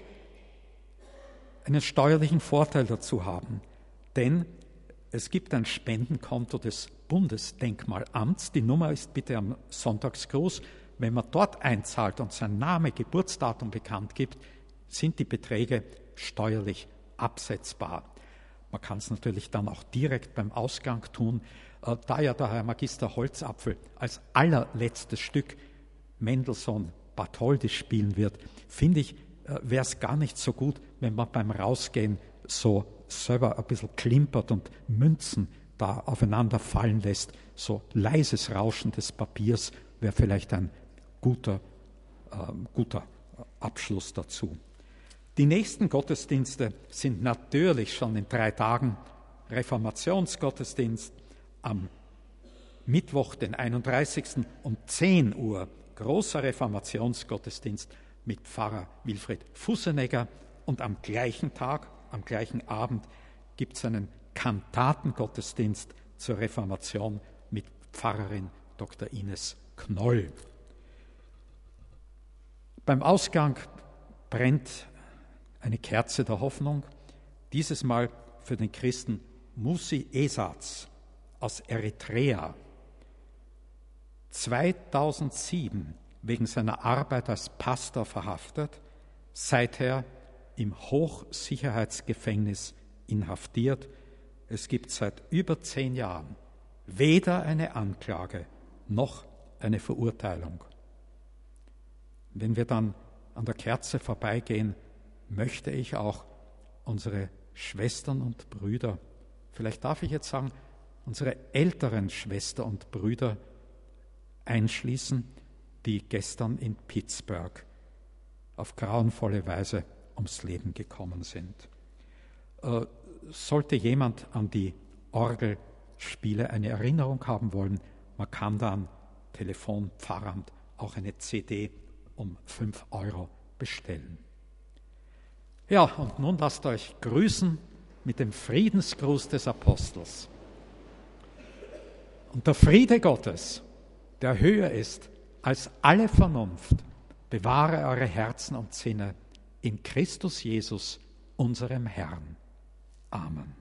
einen steuerlichen Vorteil dazu haben, denn es gibt ein Spendenkonto des Bundesdenkmalamts. Die Nummer ist bitte am Sonntagsgruß wenn man dort einzahlt und sein Name, Geburtsdatum bekannt gibt, sind die Beträge steuerlich absetzbar. Man kann es natürlich dann auch direkt beim Ausgang tun. Äh, da ja der Herr Magister Holzapfel als allerletztes Stück Mendelssohn Bartholdy spielen wird, finde ich, äh, wäre es gar nicht so gut, wenn man beim Rausgehen so selber ein bisschen klimpert und Münzen da aufeinander fallen lässt. So leises Rauschen des Papiers wäre vielleicht ein guter, äh, guter Abschluss dazu. Die nächsten Gottesdienste sind natürlich schon in drei Tagen Reformationsgottesdienst am Mittwoch, den 31. um 10 Uhr, großer Reformationsgottesdienst mit Pfarrer Wilfried Fussenegger und am gleichen Tag, am gleichen Abend gibt es einen Kantatengottesdienst zur Reformation mit Pfarrerin Dr. Ines Knoll. Beim Ausgang brennt eine Kerze der Hoffnung, dieses Mal für den Christen Musi Esatz aus Eritrea. 2007 wegen seiner Arbeit als Pastor verhaftet, seither im Hochsicherheitsgefängnis inhaftiert. Es gibt seit über zehn Jahren weder eine Anklage noch eine Verurteilung. Wenn wir dann an der Kerze vorbeigehen, möchte ich auch unsere Schwestern und Brüder, vielleicht darf ich jetzt sagen, unsere älteren Schwestern und Brüder einschließen, die gestern in Pittsburgh auf grauenvolle Weise ums Leben gekommen sind. Äh, sollte jemand an die Orgelspiele eine Erinnerung haben wollen, man kann dann Telefonpfarramt auch eine CD um 5 Euro bestellen. Ja, und nun lasst euch grüßen mit dem Friedensgruß des Apostels. Und der Friede Gottes, der höher ist als alle Vernunft, bewahre eure Herzen und Sinne in Christus Jesus, unserem Herrn. Amen.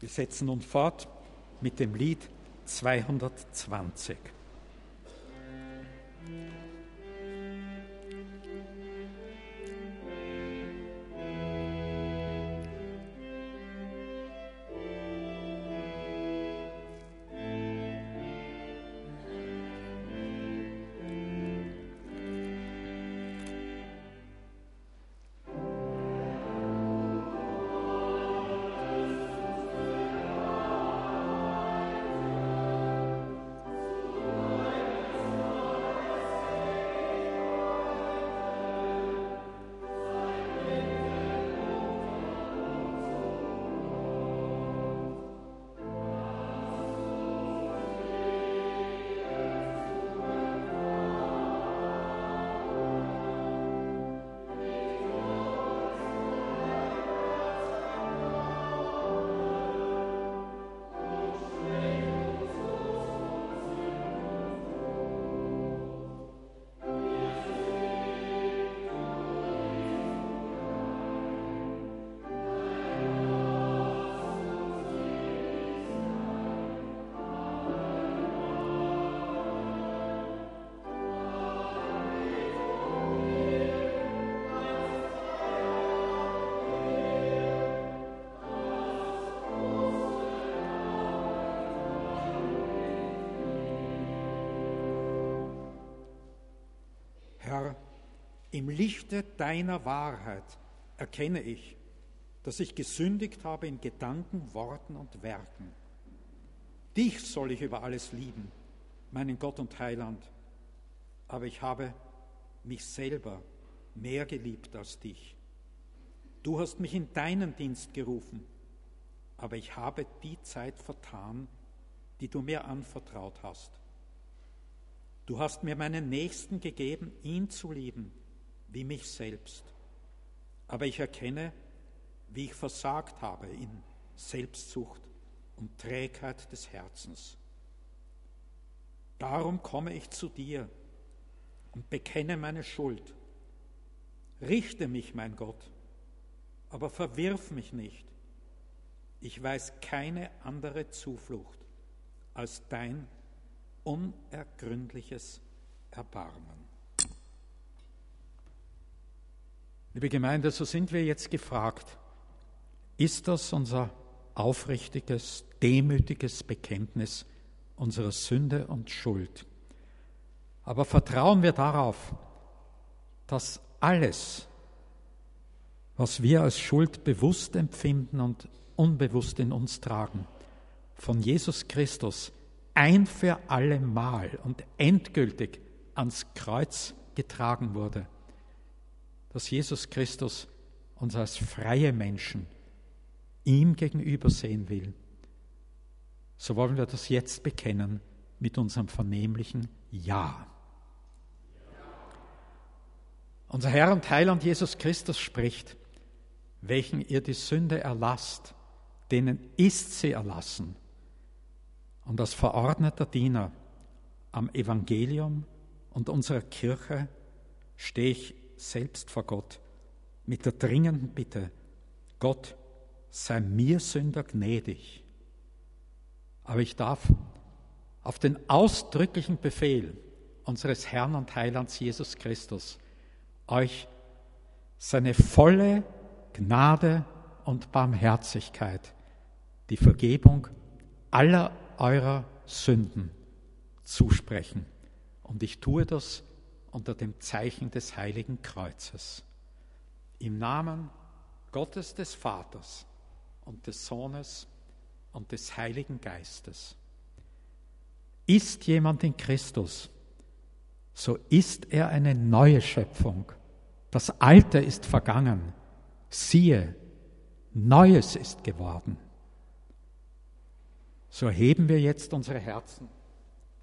Wir setzen nun fort mit dem Lied 220. Mm-hmm. Im Lichte deiner Wahrheit erkenne ich, dass ich gesündigt habe in Gedanken, Worten und Werken. Dich soll ich über alles lieben, meinen Gott und Heiland, aber ich habe mich selber mehr geliebt als dich. Du hast mich in deinen Dienst gerufen, aber ich habe die Zeit vertan, die du mir anvertraut hast. Du hast mir meinen Nächsten gegeben, ihn zu lieben wie mich selbst. Aber ich erkenne, wie ich versagt habe in Selbstsucht und Trägheit des Herzens. Darum komme ich zu dir und bekenne meine Schuld. Richte mich, mein Gott, aber verwirf mich nicht. Ich weiß keine andere Zuflucht als dein unergründliches Erbarmen. Liebe Gemeinde, so sind wir jetzt gefragt, ist das unser aufrichtiges, demütiges Bekenntnis unserer Sünde und Schuld? Aber vertrauen wir darauf, dass alles, was wir als Schuld bewusst empfinden und unbewusst in uns tragen, von Jesus Christus ein für alle Mal und endgültig ans Kreuz getragen wurde dass Jesus Christus uns als freie Menschen ihm gegenüber sehen will, so wollen wir das jetzt bekennen mit unserem vernehmlichen Ja. Unser Herr und Heiland Jesus Christus spricht, welchen ihr die Sünde erlasst, denen ist sie erlassen. Und als verordneter Diener am Evangelium und unserer Kirche stehe ich selbst vor Gott mit der dringenden Bitte, Gott, sei mir Sünder gnädig. Aber ich darf auf den ausdrücklichen Befehl unseres Herrn und Heilands Jesus Christus euch seine volle Gnade und Barmherzigkeit, die Vergebung aller eurer Sünden zusprechen. Und ich tue das unter dem Zeichen des heiligen Kreuzes. Im Namen Gottes des Vaters und des Sohnes und des Heiligen Geistes. Ist jemand in Christus, so ist er eine neue Schöpfung. Das Alte ist vergangen. Siehe, Neues ist geworden. So erheben wir jetzt unsere Herzen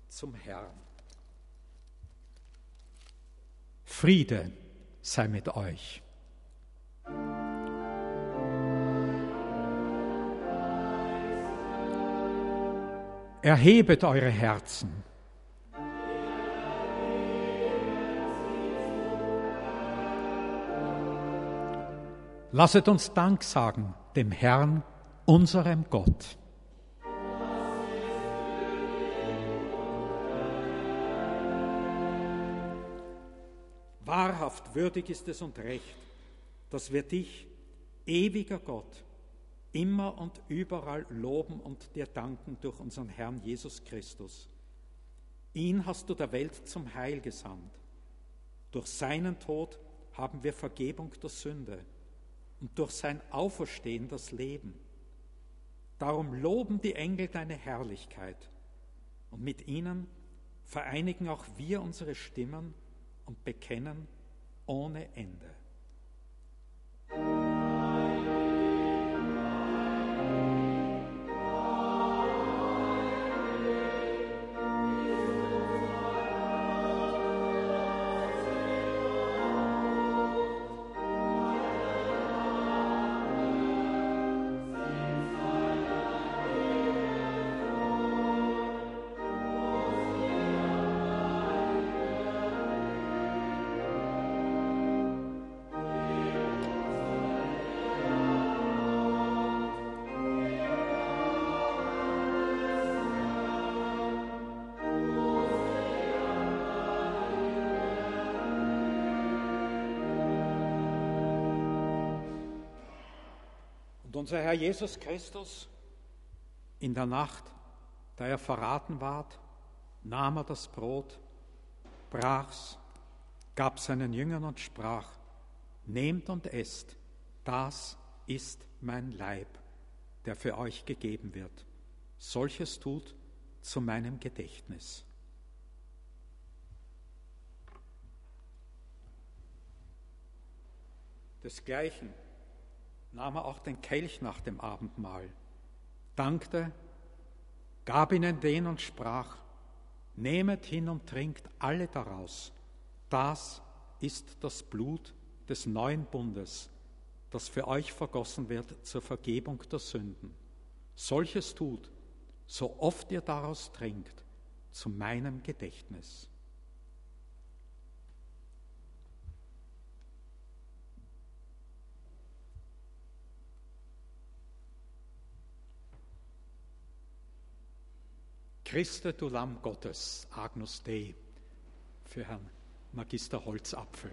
zum Herrn. Friede sei mit euch. Erhebet eure Herzen. Lasset uns Dank sagen dem Herrn, unserem Gott. Wahrhaft würdig ist es und recht, dass wir dich, ewiger Gott, immer und überall loben und dir danken durch unseren Herrn Jesus Christus. Ihn hast du der Welt zum Heil gesandt. Durch seinen Tod haben wir Vergebung der Sünde und durch sein Auferstehen das Leben. Darum loben die Engel deine Herrlichkeit und mit ihnen vereinigen auch wir unsere Stimmen und bekennen ohne Ende. Unser Herr Jesus Christus in der Nacht, da er verraten ward, nahm er das Brot, brach's, gab seinen Jüngern und sprach, Nehmt und esst, das ist mein Leib, der für euch gegeben wird. Solches tut zu meinem Gedächtnis. Desgleichen nahm er auch den Kelch nach dem Abendmahl, dankte, gab ihnen den und sprach, Nehmet hin und trinkt alle daraus, das ist das Blut des neuen Bundes, das für euch vergossen wird zur Vergebung der Sünden. Solches tut, so oft ihr daraus trinkt, zu meinem Gedächtnis. Christe, du Lamm Gottes, Agnus Dei, für Herrn Magister Holzapfel.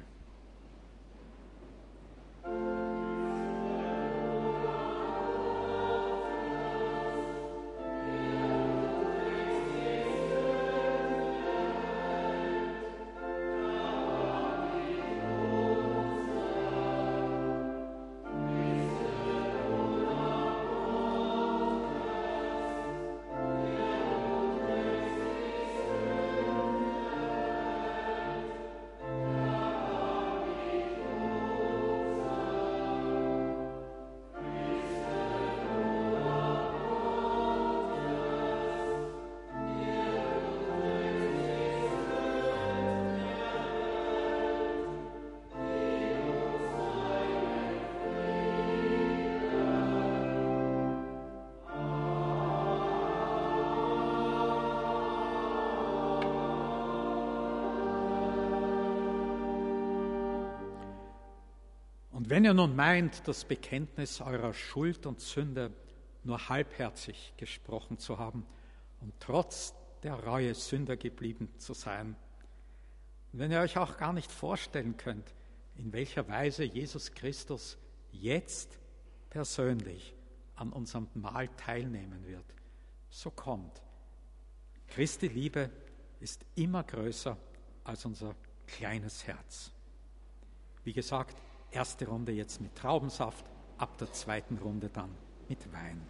Wenn ihr nun meint, das Bekenntnis eurer Schuld und Sünde nur halbherzig gesprochen zu haben und trotz der Reue Sünder geblieben zu sein, wenn ihr euch auch gar nicht vorstellen könnt, in welcher Weise Jesus Christus jetzt persönlich an unserem Mahl teilnehmen wird, so kommt. Christi Liebe ist immer größer als unser kleines Herz. Wie gesagt, erste Runde jetzt mit Traubensaft, ab der zweiten Runde dann mit Wein.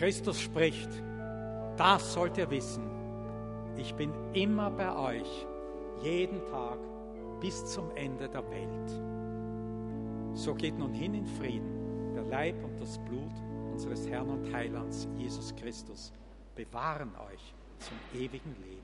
Christus spricht, das sollt ihr wissen, ich bin immer bei euch, jeden Tag bis zum Ende der Welt. So geht nun hin in Frieden, der Leib und das Blut unseres Herrn und Heilands Jesus Christus bewahren euch zum ewigen Leben.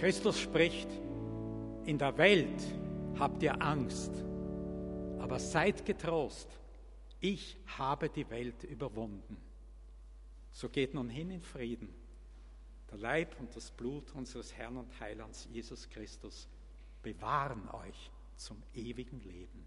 Christus spricht, in der Welt habt ihr Angst, aber seid getrost, ich habe die Welt überwunden. So geht nun hin in Frieden. Der Leib und das Blut unseres Herrn und Heilands Jesus Christus bewahren euch zum ewigen Leben.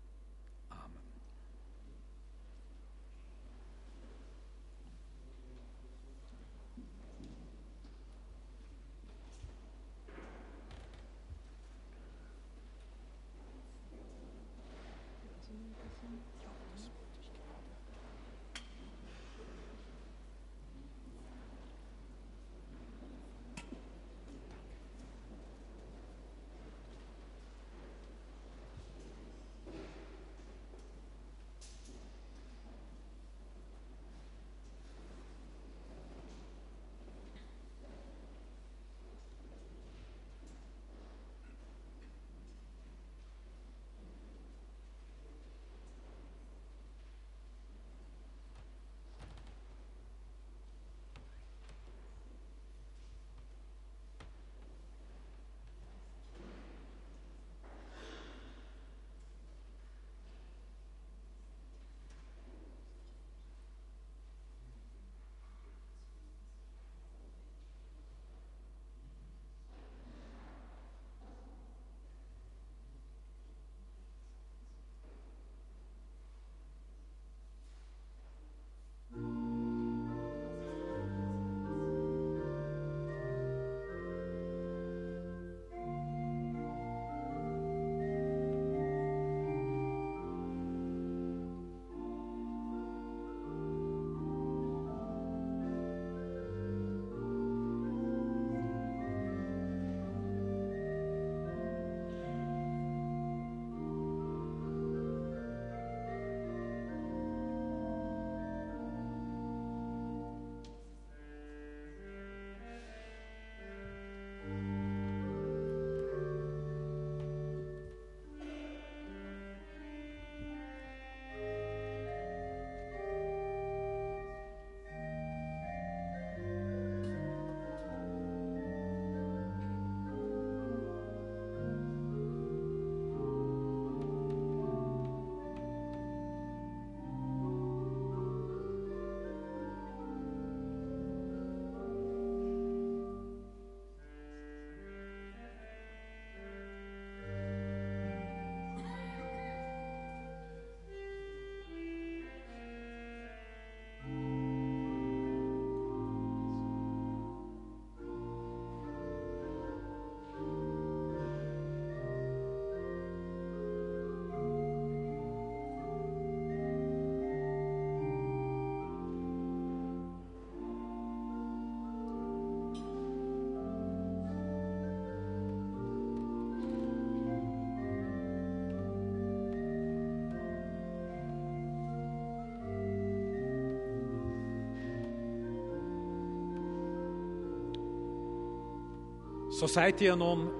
So seid ihr nun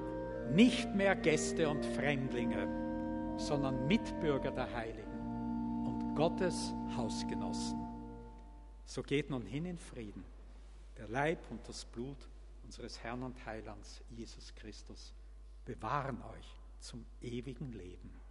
nicht mehr Gäste und Fremdlinge, sondern Mitbürger der Heiligen und Gottes Hausgenossen. So geht nun hin in Frieden. Der Leib und das Blut unseres Herrn und Heilands Jesus Christus bewahren euch zum ewigen Leben.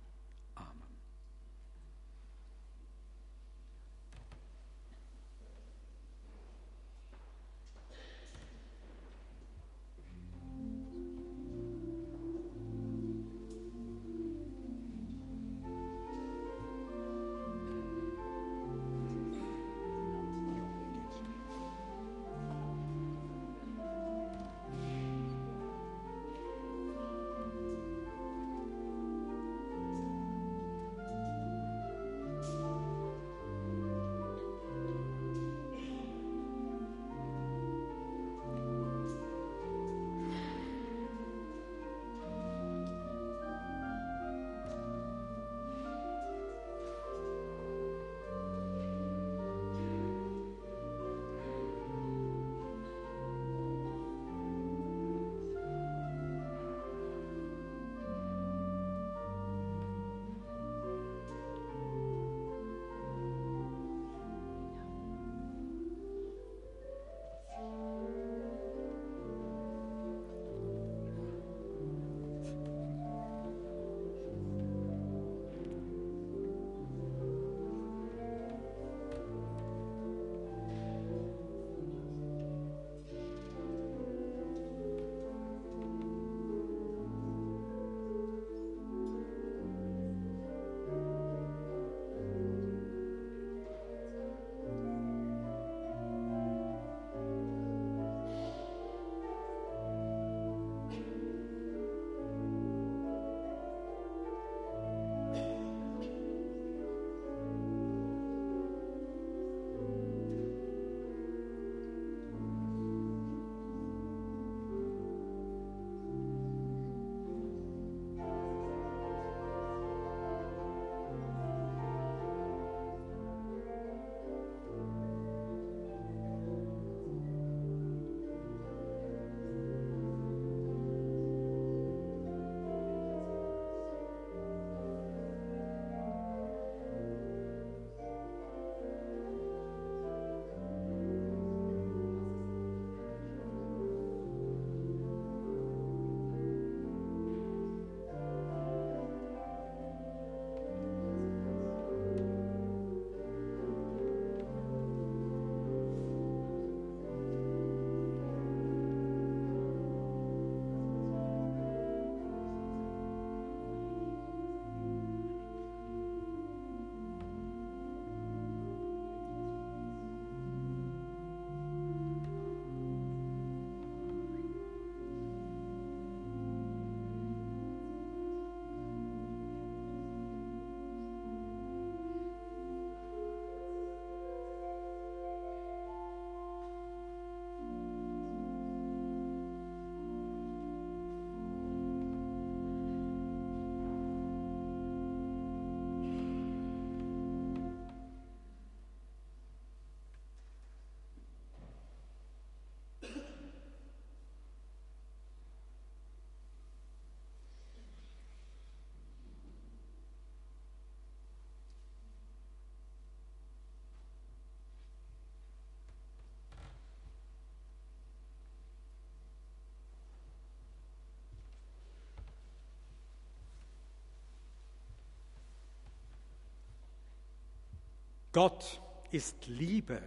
Gott ist Liebe.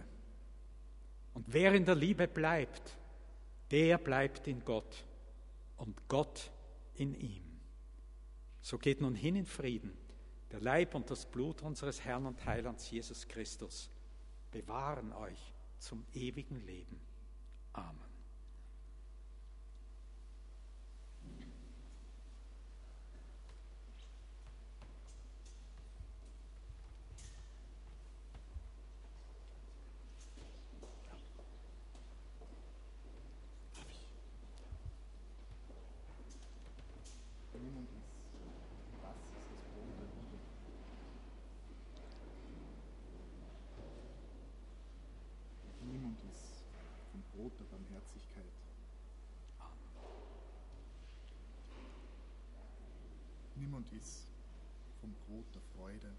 Und wer in der Liebe bleibt, der bleibt in Gott und Gott in ihm. So geht nun hin in Frieden. Der Leib und das Blut unseres Herrn und Heilands Jesus Christus bewahren euch zum ewigen Leben. Ist vom Brot der Freude.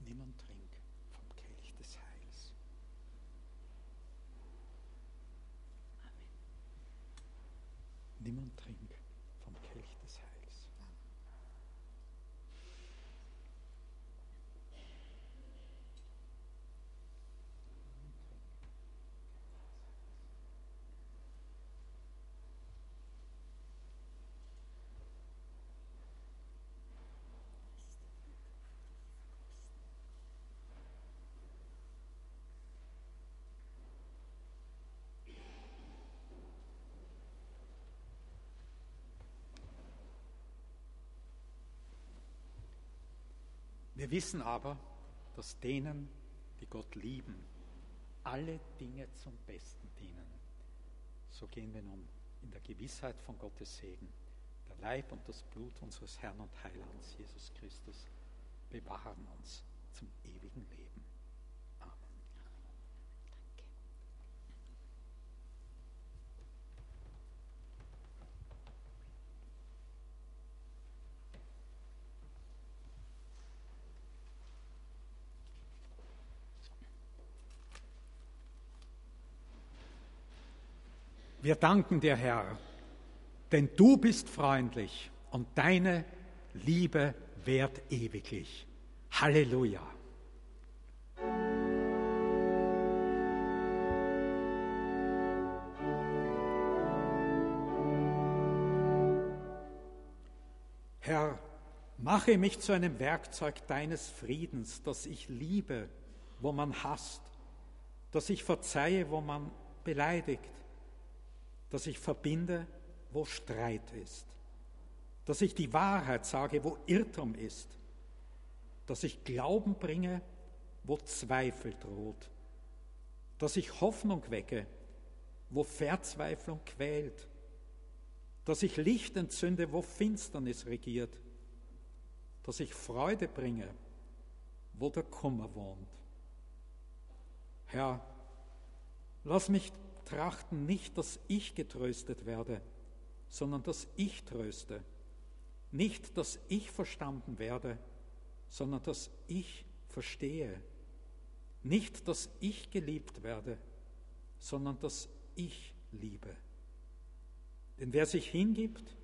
Niemand trinkt vom Kelch des Heils. Niemand trinkt vom Kelch des Heils. Wir wissen aber, dass denen, die Gott lieben, alle Dinge zum Besten dienen. So gehen wir nun in der Gewissheit von Gottes Segen. Der Leib und das Blut unseres Herrn und Heilands Jesus Christus bewahren uns zum ewigen Leben. Amen. Wir danken dir, Herr, denn du bist freundlich und deine Liebe währt ewiglich. Halleluja. Herr, mache mich zu einem Werkzeug deines Friedens, dass ich liebe, wo man hasst, dass ich verzeihe, wo man beleidigt, dass ich verbinde, wo Streit ist, dass ich die Wahrheit sage, wo Irrtum ist, dass ich Glauben bringe, wo Zweifel droht, dass ich Hoffnung wecke, wo Verzweiflung quält, dass ich Licht entzünde, wo Finsternis regiert, dass ich Freude bringe, wo der Kummer wohnt. Herr, lass mich trachten nicht, dass ich getröstet werde, sondern dass ich tröste. Nicht, dass ich verstanden werde, sondern dass ich verstehe. Nicht, dass ich geliebt werde, sondern dass ich liebe. Denn wer sich hingibt,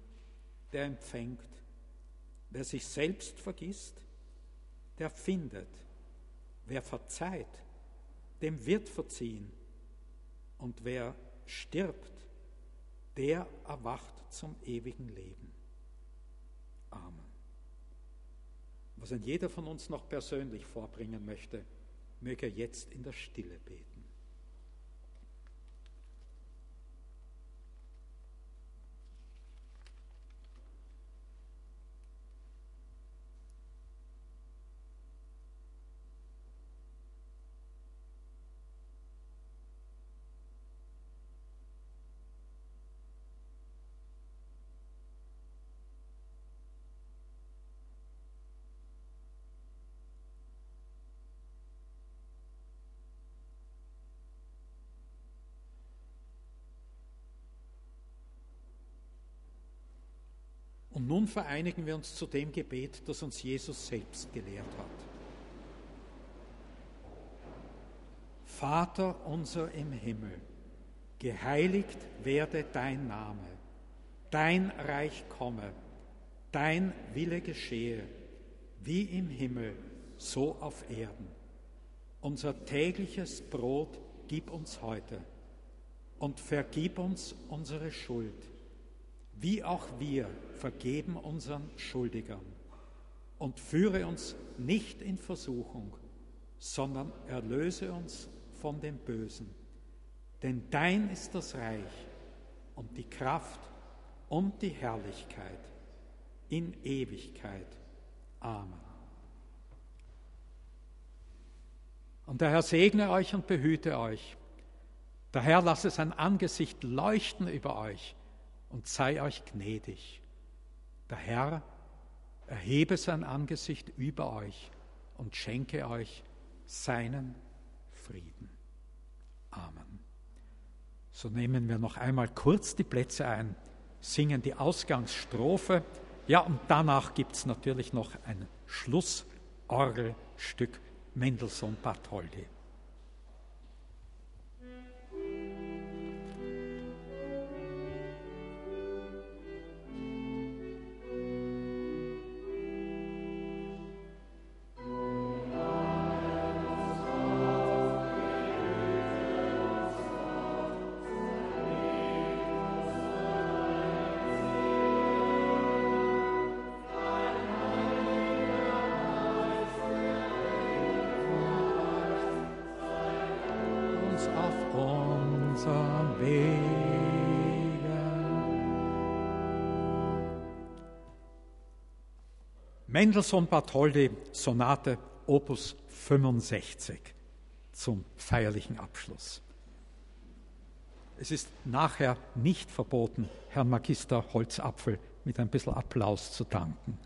der empfängt. Wer sich selbst vergisst, der findet. Wer verzeiht, dem wird verziehen. Und wer stirbt, der erwacht zum ewigen Leben. Amen. Was ein jeder von uns noch persönlich vorbringen möchte, möge er jetzt in der Stille beten. Und nun vereinigen wir uns zu dem Gebet, das uns Jesus selbst gelehrt hat. Vater unser im Himmel, geheiligt werde dein Name, dein Reich komme, dein Wille geschehe, wie im Himmel, so auf Erden. Unser tägliches Brot gib uns heute und vergib uns unsere Schuld, wie auch wir vergeben unseren Schuldigern. Und führe uns nicht in Versuchung, sondern erlöse uns von dem Bösen. Denn dein ist das Reich und die Kraft und die Herrlichkeit in Ewigkeit. Amen. Und der Herr segne euch und behüte euch. Der Herr lasse sein Angesicht leuchten über euch und sei euch gnädig. Der Herr erhebe sein Angesicht über euch und schenke euch seinen Frieden. Amen. So nehmen wir noch einmal kurz die Plätze ein, singen die Ausgangsstrophe. Ja, und danach gibt es natürlich noch ein Schlussorgelstück Mendelssohn Bartholdy. Mendelssohn Bartholdy Sonate Opus 65 zum feierlichen Abschluss. Es ist nachher nicht verboten, Herrn Magister Holzapfel mit ein bisschen Applaus zu danken.